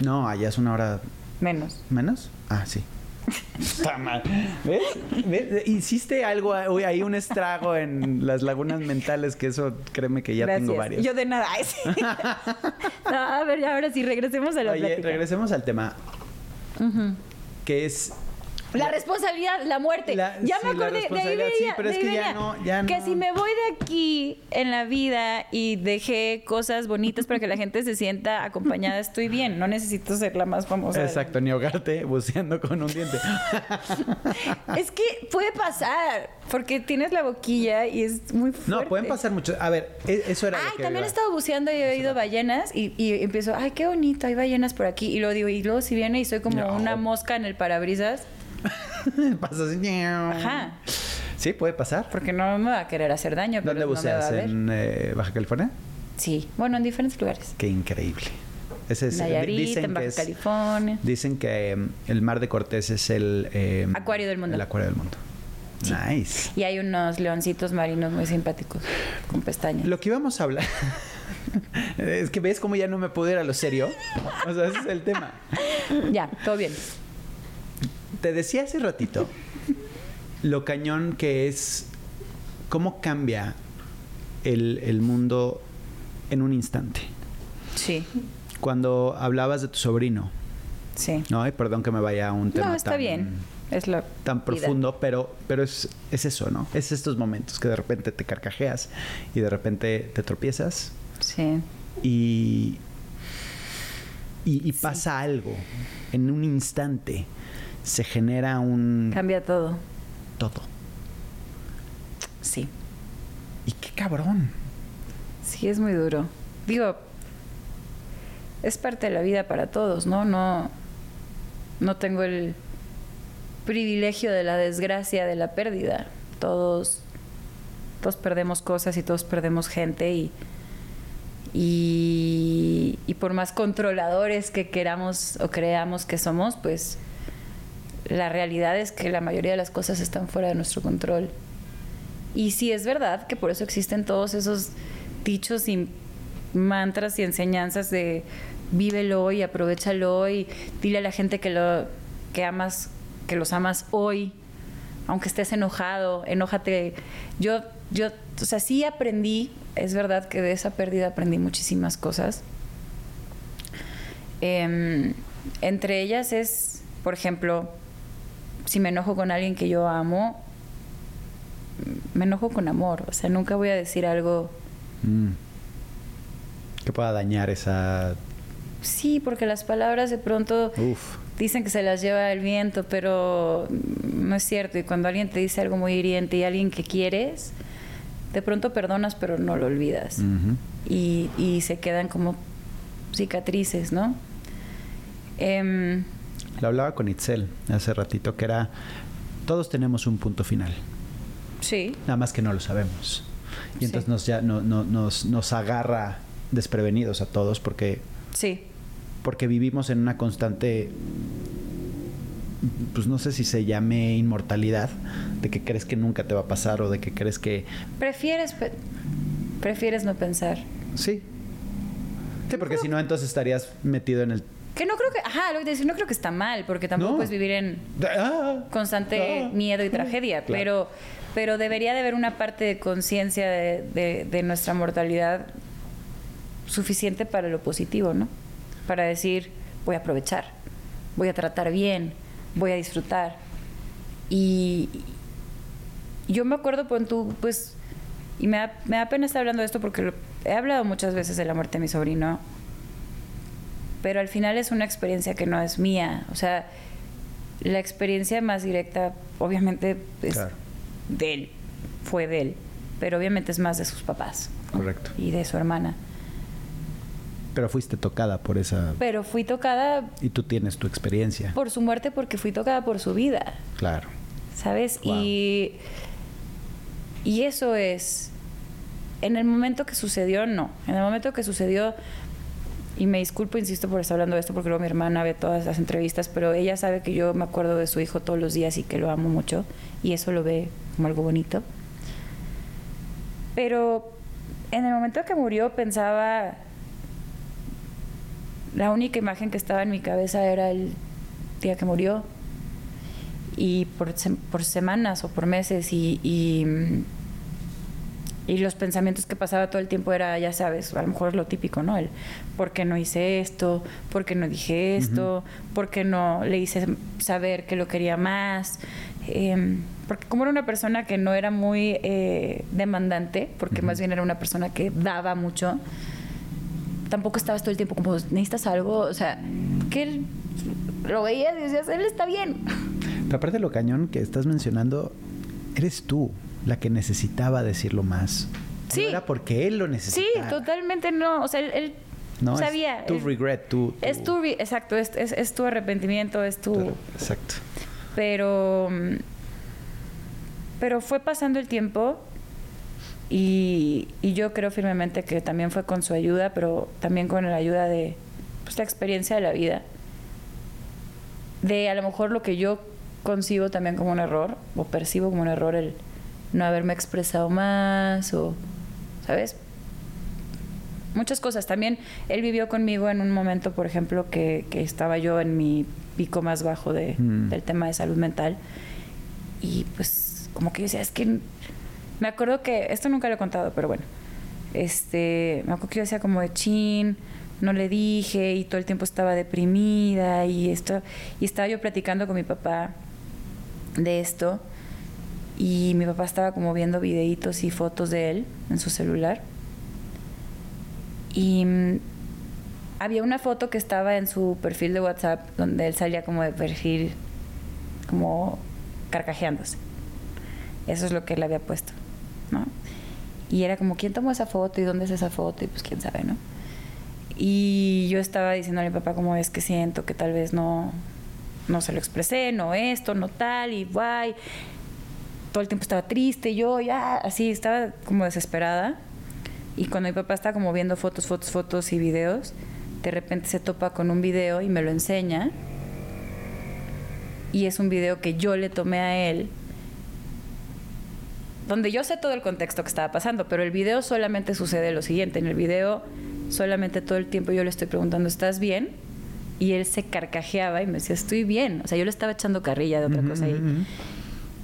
No, allá es una hora
Menos.
menos. Ah, sí. Está mal. ¿Ves? ¿Ves? Hiciste algo uy, ahí, un estrago en las lagunas mentales, que eso créeme que ya
Gracias.
tengo varios.
Yo de nada. Ay, sí. No, a ver, ya ahora sí, regresemos a la
Oye,
plática.
regresemos al tema, Que es
La responsabilidad, la muerte.
La-
ya
sí,
me acordé, de ahí
responsabilidad, sí,
venía,
pero es
de ahí
que ya
venía.
no- ya
Que
no.
si me voy de aquí en la vida y dejé cosas bonitas para que la gente se sienta acompañada, estoy bien. No necesito ser la más famosa.
exacto, ni ahogarte buceando con un diente.
Es que puede pasar, porque tienes la boquilla y es muy fuerte.
No, pueden pasar muchos. A ver, e- eso era. lo
Ay,
que
también he estado buceando y he oído ballenas y, y empiezo, ay, qué bonito, hay ballenas por aquí. Y luego digo, y luego si viene y soy como
No.
una mosca en el parabrisas,
Pasa así.
ajá,
Sí, puede pasar.
porque no me va a querer hacer daño, pero
¿Dónde
no me va
buceas?
a ver.
¿En eh, Baja California?
Sí, bueno, en diferentes lugares.
Qué increíble. Ese es,
Nayarit,
dicen
en
que
Baja
es-
California.
Dicen que em, el mar de Cortés es el em,
Acuario del mundo.
El acuario del mundo. Nice.
Y hay unos leoncitos marinos muy simpáticos, con pestañas.
Lo que íbamos a hablar. es que ves cómo ya no me puedo ir a lo serio. O sea, ese es el tema.
Ya, todo bien.
Te decía hace ratito lo cañón que es cómo cambia el, el mundo en un instante.
Sí,
Cuando hablabas de tu sobrino,
sí.
¿no? Y perdón que me vaya a un tema
No, está
tan,
bien. Es la
tan
vida.
profundo, pero, pero es, es eso, ¿no? Es estos momentos que de repente te carcajeas y de repente te tropiezas
Sí,
y, y, y pasa algo. En un instante se genera un
cambia todo.
todo.
Sí,
Y qué cabrón.
sí, es muy duro. Digo, es parte de la vida para todos, ¿no? No, no tengo el privilegio de la desgracia de la pérdida. Todos, todos perdemos cosas y todos perdemos gente y, y, y por más controladores que queramos o creamos que somos, pues la realidad es que la mayoría de las cosas están fuera de nuestro control. Y sí es verdad que por eso existen todos esos dichos y mantras y enseñanzas de vívelo y aprovechalo y dile a la gente que lo que amas, que los amas hoy, aunque estés enojado, enójate. Yo, yo, o sea, sí aprendí, es verdad que de esa pérdida aprendí muchísimas cosas. Em, entre ellas es, por ejemplo, si me enojo con alguien que yo amo, me enojo con amor. O sea, nunca voy a decir algo.
Mm. Que pueda dañar esa.
Sí, porque las palabras de pronto
Uf.
dicen que se las lleva el viento, pero no es cierto. Y cuando alguien te dice algo muy hiriente y alguien que quieres, de pronto perdonas, pero no lo olvidas. Y, y se quedan como cicatrices, ¿no? Em,
Lo hablaba con Itzel hace ratito, que era. Todos tenemos un punto final.
sí,
Nada más que no lo sabemos. Y
Sí.
entonces nos, ya, no- no- nos, nos agarra desprevenidos a todos porque,
sí,
porque vivimos en una constante, pues no sé si se llame inmortalidad, de que crees que nunca te va a pasar o de que crees que...
prefieres, pe- prefieres no pensar.
Sí. Sí, porque si no, entonces estarías metido en el...
Que no creo que, ajá, lo que te decía, no creo que está mal, porque tampoco
No.
puedes vivir en
¡Ah!
constante
Ah.
miedo y tragedia,
Claro.
pero, pero debería de haber una parte de conciencia de, de- de nuestra mortalidad suficiente para lo positivo, ¿no? Para decir, voy a aprovechar, voy a tratar bien, voy a disfrutar. Y yo me acuerdo, pon tú, pues, y me da, me da pena estar hablando de esto porque lo- he hablado muchas veces de la muerte de mi sobrino, pero al final es una experiencia que no es mía. O sea, la experiencia más directa, obviamente, es
Claro.
de él, fue de él, pero obviamente es más de sus papás ¿no?
Correcto.
y de su hermana.
Pero fuiste tocada por esa...
Pero fui tocada
Y tú tienes tu experiencia.
por su muerte porque fui tocada por su vida.
Claro.
¿sabes?
Wow.
Y, y eso es, en el momento que sucedió, no. En el momento que sucedió, y me disculpo, insisto por estar hablando de esto, porque luego mi hermana ve todas las entrevistas, pero ella sabe que yo me acuerdo de su hijo todos los días y que lo amo mucho, y eso lo ve como algo bonito. Pero en el momento que murió pensaba, la única imagen que estaba en mi cabeza era el día que murió. Y por, por semanas o por meses y, y los pensamientos que pasaba todo el tiempo era, ya sabes, a lo mejor es lo típico, ¿no? El ¿por qué no hice esto? ¿Por qué no dije esto? ¿Por qué no le hice saber que lo quería más? Em, porque como era una persona que no era muy eh, demandante, porque más bien era una persona que daba mucho, tampoco estabas todo el tiempo como, necesitas algo, o sea, que lo veías y decías, él está bien.
Pero aparte de lo cañón que estás mencionando, eres tú la que necesitaba decirlo más.
Sí.
No era porque él lo
Sí,
necesitaba.
totalmente no, o sea, él, él
No,
sabía.
es tu
él-
regret, tu, tu-
Es tu, exacto, es, es- es tu arrepentimiento, es tu...
tu- Exacto.
Pero... mm, Pero fue pasando el tiempo y, y yo creo firmemente que también fue con su ayuda, pero también con la ayuda de pues, la experiencia de la vida. De a lo mejor lo que yo concibo también como un error, o percibo como un error el no haberme expresado más, o, ¿sabes? muchas cosas. También él vivió conmigo en un momento, por ejemplo, que, que estaba yo en mi pico más bajo de,
Mm.
del tema de salud mental. Y pues como que yo decía, es que me acuerdo que, esto nunca lo he contado, pero bueno, este, me acuerdo que yo decía como de chin, no le dije y todo el tiempo estaba deprimida y esto, y estaba yo platicando con mi papá de esto y mi papá estaba como viendo videitos y fotos de él en su celular y mm, había una foto que estaba en su perfil de WhatsApp donde él salía como de perfil, como carcajeándose. Eso es lo que él había puesto, ¿no? Y era como, ¿quién tomó esa foto y dónde es esa foto? Y pues quién sabe, ¿no? Y yo estaba diciendo a mi papá como es que siento que tal vez no, no se lo expresé, no esto, no tal, y guay. Todo el tiempo estaba triste, yo ya, así, estaba como desesperada. Y cuando mi papá está como viendo fotos, fotos, fotos y videos, de repente se topa con un video y me lo enseña. Y es un video que yo le tomé a él, donde yo sé todo el contexto que estaba pasando, pero el video solamente sucede lo siguiente. En el video solamente todo el tiempo yo le estoy preguntando, ¿estás bien? Y él se carcajeaba y me decía, estoy bien. O sea, yo le estaba echando carrilla de otra cosa ahí.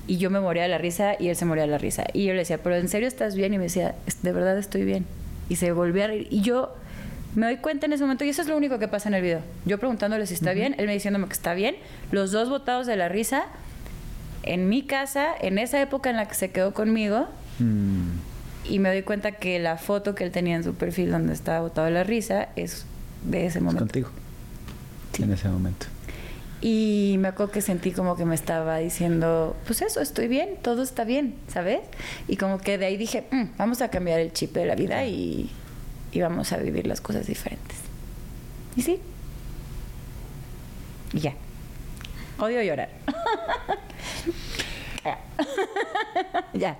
Y yo me moría de la risa y él se moría de la risa. Y yo le decía, ¿pero en serio estás bien? Y me decía, "Es- de verdad estoy bien. Y se volvía a reír. Y yo me doy cuenta en ese momento, y eso es lo único que pasa en el video. Yo preguntándole si está bien, él me diciéndome que está bien, los dos botados de la risa, en mi casa, en esa época en la que se quedó conmigo,
Mm.
y me doy cuenta que la foto que él tenía en su perfil donde estaba botado de la risa es de ese
Es
momento.
contigo. En ese momento.
Y me acuerdo que sentí como que me estaba diciendo, pues eso, estoy bien, todo está bien, ¿sabes? Y como que de ahí dije, "Mm, vamos a cambiar el chip de la vida y, y vamos a vivir las cosas diferentes. Y sí. Y ya. Odio llorar. Ya. ya.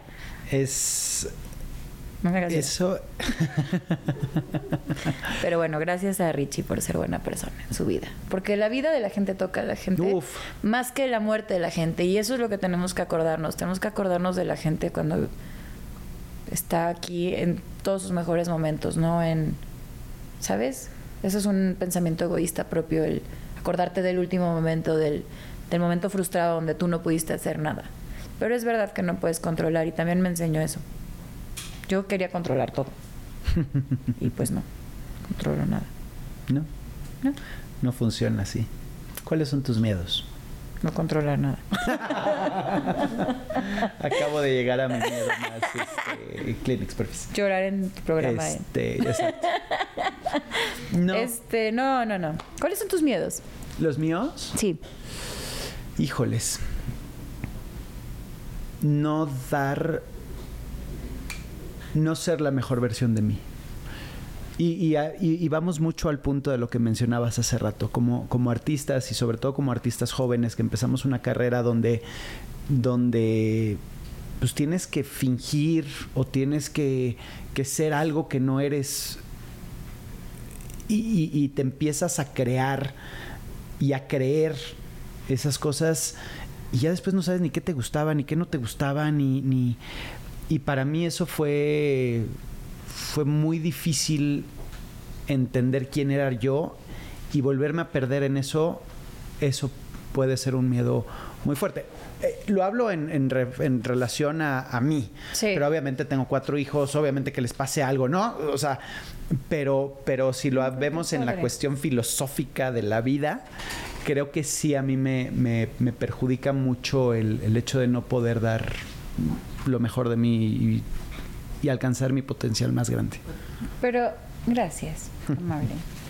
Es.
No me hagas llorar.
Eso.
Pero bueno, gracias a Richie por ser buena persona en su vida. Porque la vida de la gente toca a la gente
Uf.
más que la muerte de la gente. Y eso es lo que tenemos que acordarnos. Tenemos que acordarnos de la gente cuando está aquí en todos sus mejores momentos, ¿no? En, ¿Sabes? Eso es un pensamiento egoísta propio, el acordarte del último momento, del, del momento frustrado donde tú no pudiste hacer nada. Pero es verdad que no puedes controlar y también me enseñó eso. Yo quería controlar todo. Y pues no, controlo nada.
No,
No,
no funciona así. ¿Cuáles son tus miedos?
no controlar nada.
Acabo de llegar a mi miedo más este, Clinics Perfis.
Llorar en tu programa. ¿eh?
Este, exacto. No.
Este, no, no, no. ¿Cuáles son tus miedos?
¿Los míos?
Sí.
Híjoles. No dar. No ser la mejor versión de mí. Y, y vamos mucho al punto de lo que mencionabas hace rato, como, como artistas y sobre todo como artistas jóvenes que empezamos una carrera donde, donde pues tienes que fingir o tienes que, que ser algo que no eres y, y- y te empiezas a crear y a creer esas cosas y ya después no sabes ni qué te gustaba, ni qué no te gustaba, ni... ni y para mí eso fue, fue muy difícil entender quién era yo y volverme a perder en eso, eso puede ser un miedo muy fuerte. Eh, lo hablo en, en re- en relación a, a mí,
Sí.
pero obviamente tengo cuatro hijos, obviamente que les pase algo, ¿no? O sea, pero, pero si lo vemos en la cuestión filosófica de la vida, creo que sí a mí me, me- me perjudica mucho el, el hecho de no poder dar lo mejor de mí y, y alcanzar mi potencial más grande.
Pero gracias, amable.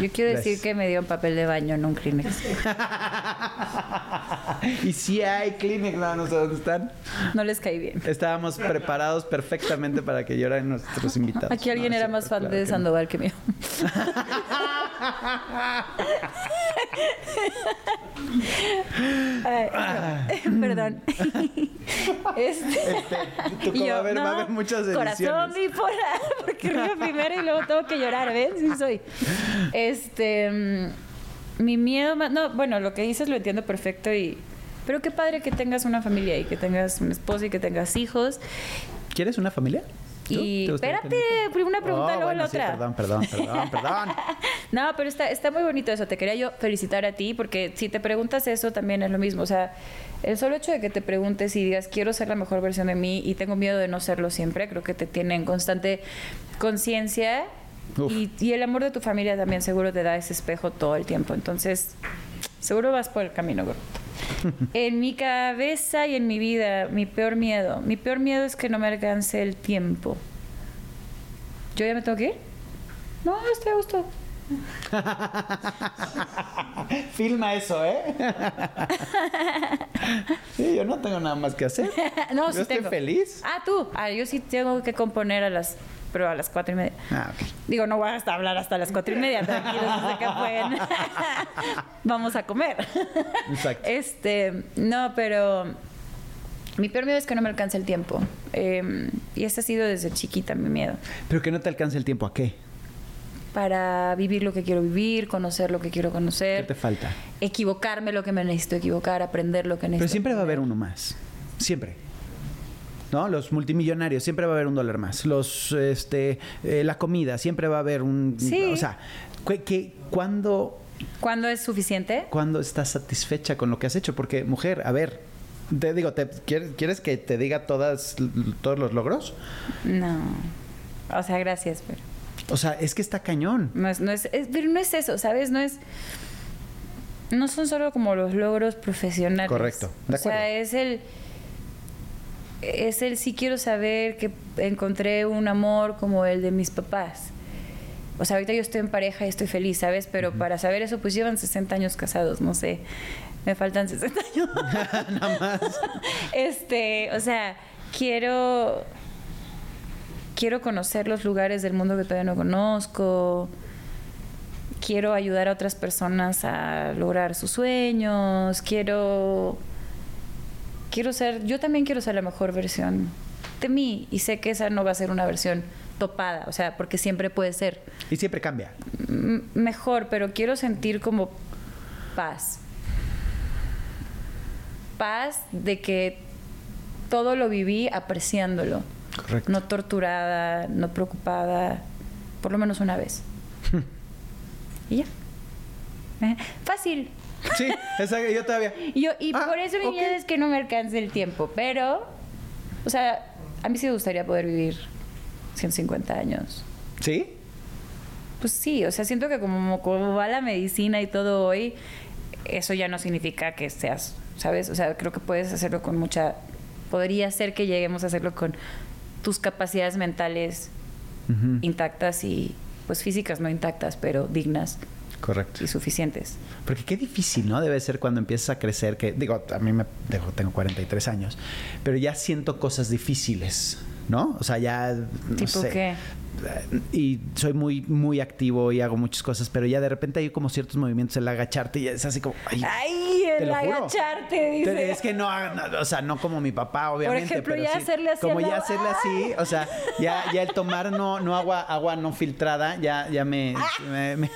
Yo quiero decir que me dio un papel de baño, no un Kleenex.
y sí hay Kleenex, no, no sé dónde están.
No les caí bien.
Estábamos preparados perfectamente para que lloraran nuestros invitados.
Aquí alguien
No,
era más fan
claro
de
que no.
Sandoval que mío. Ay, perdón. Este,
tú
y
como, va a haber- va a haber muchas
Corazón
ediciones.
bipolar, porque río primero y luego tengo que llorar, ¿ves? Sí soy. Este, mm, mi miedo más, no, bueno, lo que dices lo entiendo perfecto y pero qué padre que tengas una familia y que tengas un esposo y que tengas hijos.
¿Quieres una familia?
Y
¿Te gustaría
espérate, una pregunta,
Oh,
luego
bueno,
la
sí,
otra.
perdón, perdón, perdón, perdón.
No, pero está, está muy bonito eso. Te quería yo felicitar a ti porque si te preguntas eso también es lo mismo. O sea, el solo hecho de que te preguntes y digas quiero ser la mejor versión de mí y tengo miedo de no serlo siempre, creo que te tiene en constante conciencia. Y el amor de tu familia también seguro te da ese espejo todo el tiempo. Entonces, seguro vas por el camino correcto. En mi cabeza y en mi vida, mi peor miedo. Mi peor miedo es que no me alcance el tiempo. ¿Yo ya me tengo que ir? No, estoy a gusto.
Filma eso, ¿eh? sí, yo no tengo nada más que hacer.
no,
yo
sí
estoy
tengo.
feliz.
Ah, tú. Ah, yo sí tengo que componer a las, pero a las cuatro y media.
Ah, ok.
Digo, no voy a hasta hablar hasta las cuatro y media, tranquilos, desde que pueden. Vamos a comer.
Exacto.
Este, no, pero mi peor miedo es que no me alcance el tiempo. Eh, y ese ha sido desde chiquita mi miedo.
Pero que no te alcance el tiempo, ¿a qué?
Para vivir lo que quiero vivir, conocer lo que quiero
¿Qué
conocer,
te falta?
equivocarme lo que me necesito equivocar, aprender lo que necesito.
Pero siempre va a haber uno más. Siempre. ¿No? Los multimillonarios, siempre va a haber un dólar más. Los, este, eh, la comida, siempre va a haber un...
Sí.
O sea, ¿qué, qué- cuándo,
¿Cuándo es suficiente?
cuándo estás satisfecha con lo que has hecho? Porque, mujer, a ver, te digo, te, ¿quieres, que te diga todas, todos los logros?
No. O sea, gracias, pero...
O sea, es que está cañón.
No es, no es, es- pero no es eso, ¿sabes? No es. No son solo como los logros profesionales.
Correcto, de
O sea, es el. Es el sí quiero saber que encontré un amor como el de mis papás. O sea, ahorita yo estoy en pareja y estoy feliz, ¿sabes? Pero para saber eso, pues llevan 60 años casados, no sé. Me faltan 60 años.
Nada más.
Este, o sea, quiero quiero conocer los lugares del mundo que todavía no conozco. Quiero ayudar a otras personas a lograr sus sueños. Quiero quiero ser, yo también quiero ser la mejor versión de mí y sé que esa no va a ser una versión topada, o sea, porque siempre puede ser
Y siempre cambia.
m- mejor, pero quiero sentir como paz. Paz de que todo lo viví apreciándolo.
Correcto.
No torturada, no preocupada, por lo menos una vez. y ya. Eh, Fácil.
Sí, exacto, yo todavía.
Y, yo, y
Ah,
por eso mi
ok.
miedo es que no me alcance el tiempo. Pero, o sea, a mí sí me gustaría poder vivir 150 años.
¿Sí?
Pues sí, o sea, siento que como, como va la medicina y todo hoy, eso ya no significa que seas, ¿sabes? O sea, creo que puedes hacerlo con mucha... Podría ser que lleguemos a hacerlo con tus capacidades mentales intactas y pues físicas no intactas, pero dignas
Correcto.
y suficientes.
Porque qué difícil, ¿no? Debe ser cuando empiezas a crecer, que digo, a mí me digo, tengo 43 años, pero ya siento cosas difíciles, ¿no? O sea, ya no
¿Tipo
sé.
qué?
Y soy muy, muy activo y hago muchas cosas, pero ya de repente hay como ciertos movimientos, el agacharte y es así como... Ay,
el
lo juro.
agacharte, dice.
Es que no, no, o sea, no como mi papá, obviamente.
ejemplo,
pero
ya
sí,
hacerle así
Como ya hacerle así, o sea, ya, ya el tomar no, no agua, agua no filtrada, ya, ya me, me- me-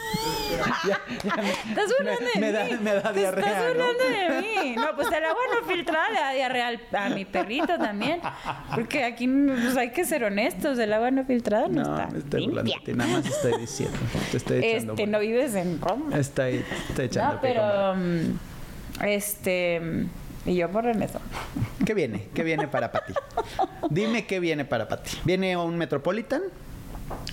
ya- ya me-
Estás burlando de
me
mí.
da- me da
Te
diarrea,
Estás
¿no?
burlando de mí. No, pues el agua no filtrada le da diarrea al- a mi perrito también. Porque aquí pues, hay que ser honestos. El agua no filtrada no,
No,
está
me estoy
limpia.
nada más estoy diciendo. Te estoy echando.
Este, no vives en Roma.
Estoy, estoy echando.
No, pero... mm, Este... Y yo por eso.
¿Qué viene? ¿Qué viene para Pati? Dime qué viene para Pati. ¿Viene un Metropolitan?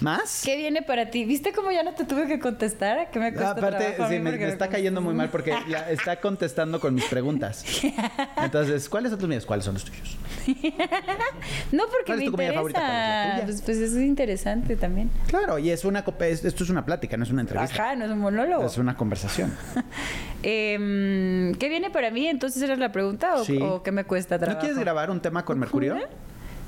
¿Más?
¿Qué viene para ti? ¿Viste cómo ya no te tuve que contestar? Que me
Aparte, sí, me, me está cayendo muy mal porque la- está contestando con mis preguntas. Entonces, ¿cuáles son tus míos? ¿Cuáles son los tuyos?
No, porque
¿Cuál es
me
tu comida favorita? ¿Cuál es la
interesa.
tuya?
Pues, pues eso es interesante también.
Claro, y es una copa- es- esto es una plática, no es una entrevista.
Ajá, no es un monólogo.
Es una conversación.
Em, ¿Qué viene para mí? Entonces, ¿era la pregunta o,
Sí.
o qué me cuesta
¿No
trabajo?
quieres grabar un tema con Mercurio?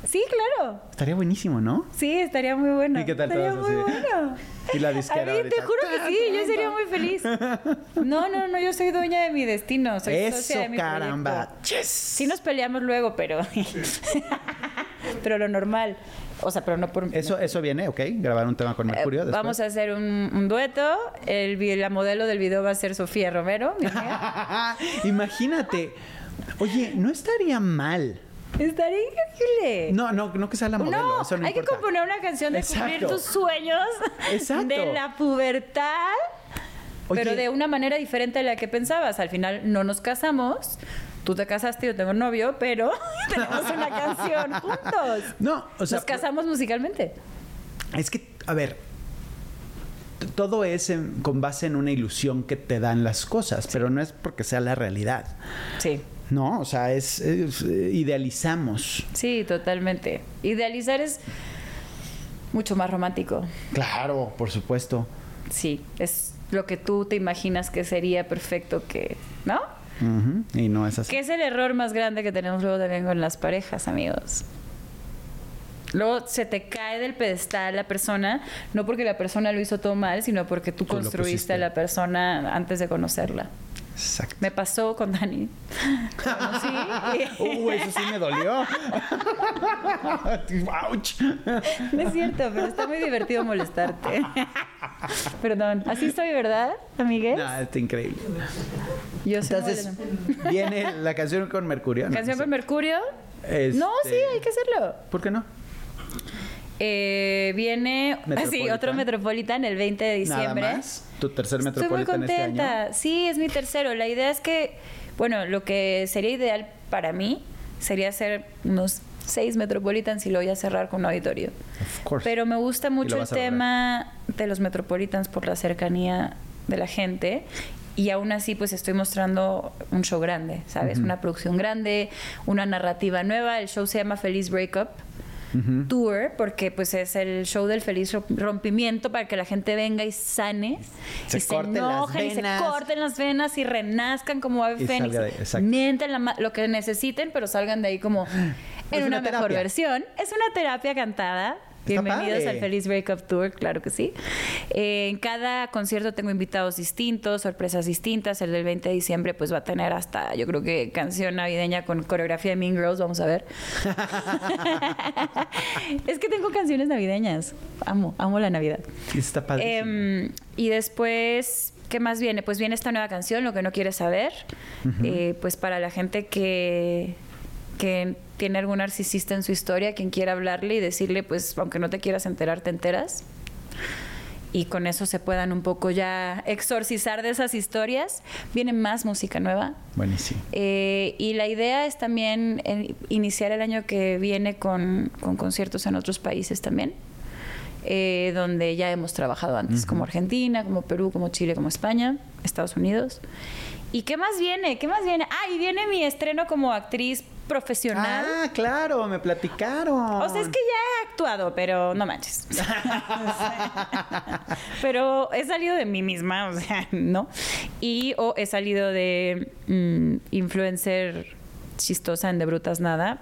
Sí, claro.
Estaría buenísimo, ¿no?
Sí, estaría muy bueno.
¿Y qué tal
Estaría
todos
muy
así?
bueno.
Y la disquera
A mí, te juro que sí, yo sería muy feliz. No, no, no, yo soy dueña de mi destino. Soy
Eso,
socia de mi
caramba.
proyecto.
Yes.
Sí nos peleamos luego, pero... pero lo normal. O sea, pero no por...
Eso, eso viene, ok. Grabar un tema con Mercurio.
Eh. Vamos a hacer un, un dueto. El, la modelo del video va a ser Sofía Romero.
Imagínate. Oye, no estaría mal.
Estaría increíble.
No, no, no que sea la modelo.
no,
eso no
hay que componer una canción de cumplir tus sueños
Exacto.
de la pubertad,
Oye.
pero de una manera diferente a la que pensabas. Al final no nos casamos. Tú te casaste, yo tengo novio, pero tenemos una canción juntos.
No, o sea,
nos casamos musicalmente.
es que, a ver, todo es en- con base en una ilusión que te dan las cosas, pero no es porque sea la realidad.
Sí.
No, o sea, es, es, eh, idealizamos.
Sí, totalmente. Idealizar es mucho más romántico.
Claro, por supuesto.
Sí, es lo que tú te imaginas que sería perfecto que, ¿no?
Y no es así.
Que es el error más grande que tenemos luego también con las parejas, amigos. Luego se te cae del pedestal la persona, no porque la persona lo hizo todo mal, sino porque tú construiste
pusiste.
a la persona antes de conocerla.
Exacto.
Me pasó con Dani. Conocí y-
Uh, eso sí me dolió. Ouch.
No es cierto, pero está muy divertido molestarte. Perdón. Así estoy, ¿verdad, amigues?
No, está increíble.
Yo
Entonces, viene la canción con Mercurio. ¿no?
¿Canción con Mercurio?
Este-
No, sí, hay que hacerlo.
¿Por qué no?
Eh, viene, sí,
Metropolitan.
otro Metropolitan el 20 de diciembre.
Nada más. Tu tercer
Estoy muy
Metropolitan este año.
contenta. Sí, es mi tercero. La idea es que, bueno, lo que sería ideal para mí sería hacer unos seis Metropolitans y luego ya cerrar con un auditorio.
Of course.
Pero me gusta mucho el
a
tema de los Metropolitans por la cercanía de la gente. Y aún así, pues estoy mostrando un show grande, ¿sabes? Una producción grande, una narrativa nueva. El show se llama Feliz Breakup. Tour, porque pues es el show del feliz ro- rompimiento para que la gente venga y sane,
Se
y se enojen y se corten las venas y renazcan como ave
Y
fénix,
ahí,
mienten la lo que necesiten, pero salgan de ahí como en
Es
una,
una
mejor versión. Es una terapia cantada.
Está
Bienvenidos
padre.
al Feliz Breakup Tour, claro que sí. Eh, en cada concierto tengo invitados distintos, sorpresas distintas. El del 20 de diciembre pues va a tener hasta, yo creo que canción navideña con coreografía de Mean Girls, vamos a ver. es que tengo canciones navideñas. Amo, amo la Navidad.
Y Está padrísimo.
Em, y después, ¿qué más viene? Pues viene esta nueva canción, Lo que no quieres saber. Eh, pues para la gente que, que tiene algún narcisista en su historia, quien quiera hablarle y decirle, pues aunque no te quieras enterar, te enteras. Y con eso se puedan un poco ya exorcizar de esas historias. Viene más música nueva.
Buenísimo.
Eh, y la idea es también eh, iniciar el año que viene con, con conciertos en otros países también, eh, donde ya hemos trabajado antes, como Argentina, como Perú, como Chile, como España, Estados Unidos. ¿Y qué más viene? ¿Qué más viene? Ah, y viene mi estreno como actriz profesional.
Ah, claro, me platicaron.
O sea, es que ya he actuado, pero no manches. pero he salido de mí misma, o sea, ¿no? Y o he salido de mm, influencer chistosa en De Brutas Nada.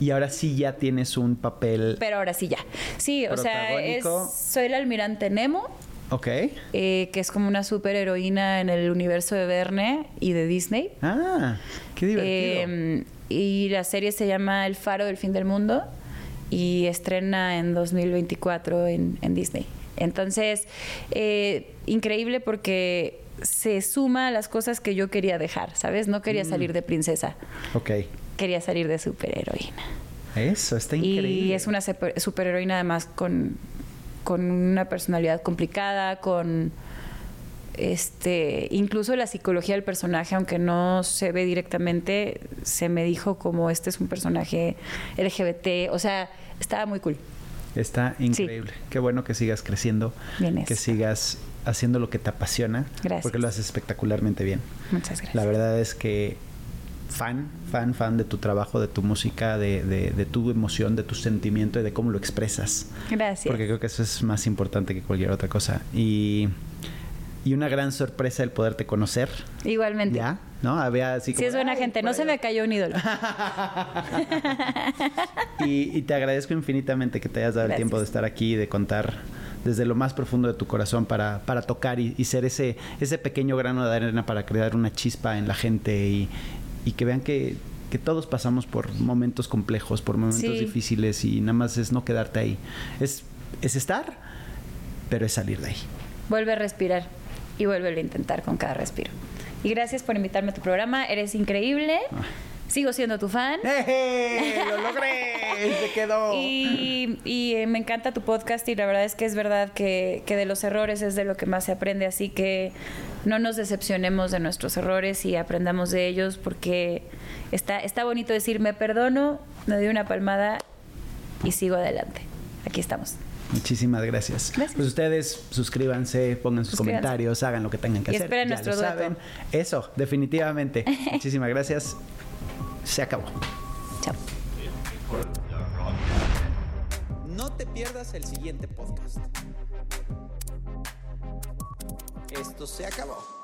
Y ahora sí ya tienes un papel.
Pero ahora sí ya. Sí, o sea, es, soy el almirante Nemo,
Ok.
eh, que es como una superheroína en el universo de Verne y de Disney.
Ah, qué divertido.
Eh, y la serie se llama El Faro del Fin del Mundo y estrena en 2024 en, en Disney. Entonces, eh, increíble porque se suma a las cosas que yo quería dejar, ¿sabes? No
Mm.
quería salir de princesa,
ok.
quería salir de superheroína.
Eso, está increíble.
Y es una super- superheroína además con, con una personalidad complicada, con este incluso la psicología del personaje, aunque no se ve directamente, se me dijo como este es un personaje LGBT, o sea, estaba muy cool.
Está increíble. Qué bueno que sigas creciendo.
Bien
que sigas haciendo lo que te apasiona.
Gracias.
Porque lo haces espectacularmente bien.
Muchas gracias.
La verdad es que fan, fan, fan de tu trabajo, de tu música, de, de- de tu emoción, de tu sentimiento y de cómo lo expresas.
Gracias.
Porque creo que eso es más importante que cualquier otra cosa. Y, y una gran sorpresa el poderte conocer.
Igualmente.
Ya, ¿no? Había así
Sí,
como,
es buena
"Ay,
gente. No se
va".
me cayó un ídolo.
y, y te agradezco infinitamente que te hayas dado el tiempo de estar aquí y de contar desde lo más profundo de tu corazón para, para tocar y, y ser ese, ese pequeño grano de arena para crear una chispa en la gente y, y que vean que, que todos pasamos por momentos complejos, por momentos
Sí.
difíciles y nada más es no quedarte ahí. Es, es estar, pero es salir de ahí.
Vuelve a respirar y vuelve a intentar con cada respiro. Y gracias por invitarme a tu programa. Eres increíble.
Ah.
Sigo siendo tu fan.
¡Eh! ¡Lo logré! ¡Se quedó!
Y, y, eh, me encanta tu podcast y la verdad es que es verdad que, que de los errores es de lo que más se aprende, así que no nos decepcionemos de nuestros errores y aprendamos de ellos porque está, está bonito decir me perdono, me doy una palmada y sigo adelante. Aquí estamos.
Muchísimas gracias.
Gracias.
Pues ustedes suscríbanse, pongan sus
Suscríbanse.
comentarios, hagan lo que tengan que
Y
hacer.
esperen
ya
nuestro
lo
dueto.
saben. Eso, definitivamente. Muchísimas gracias. Se acabó.
Chao.
No te pierdas el siguiente podcast. Esto se acabó.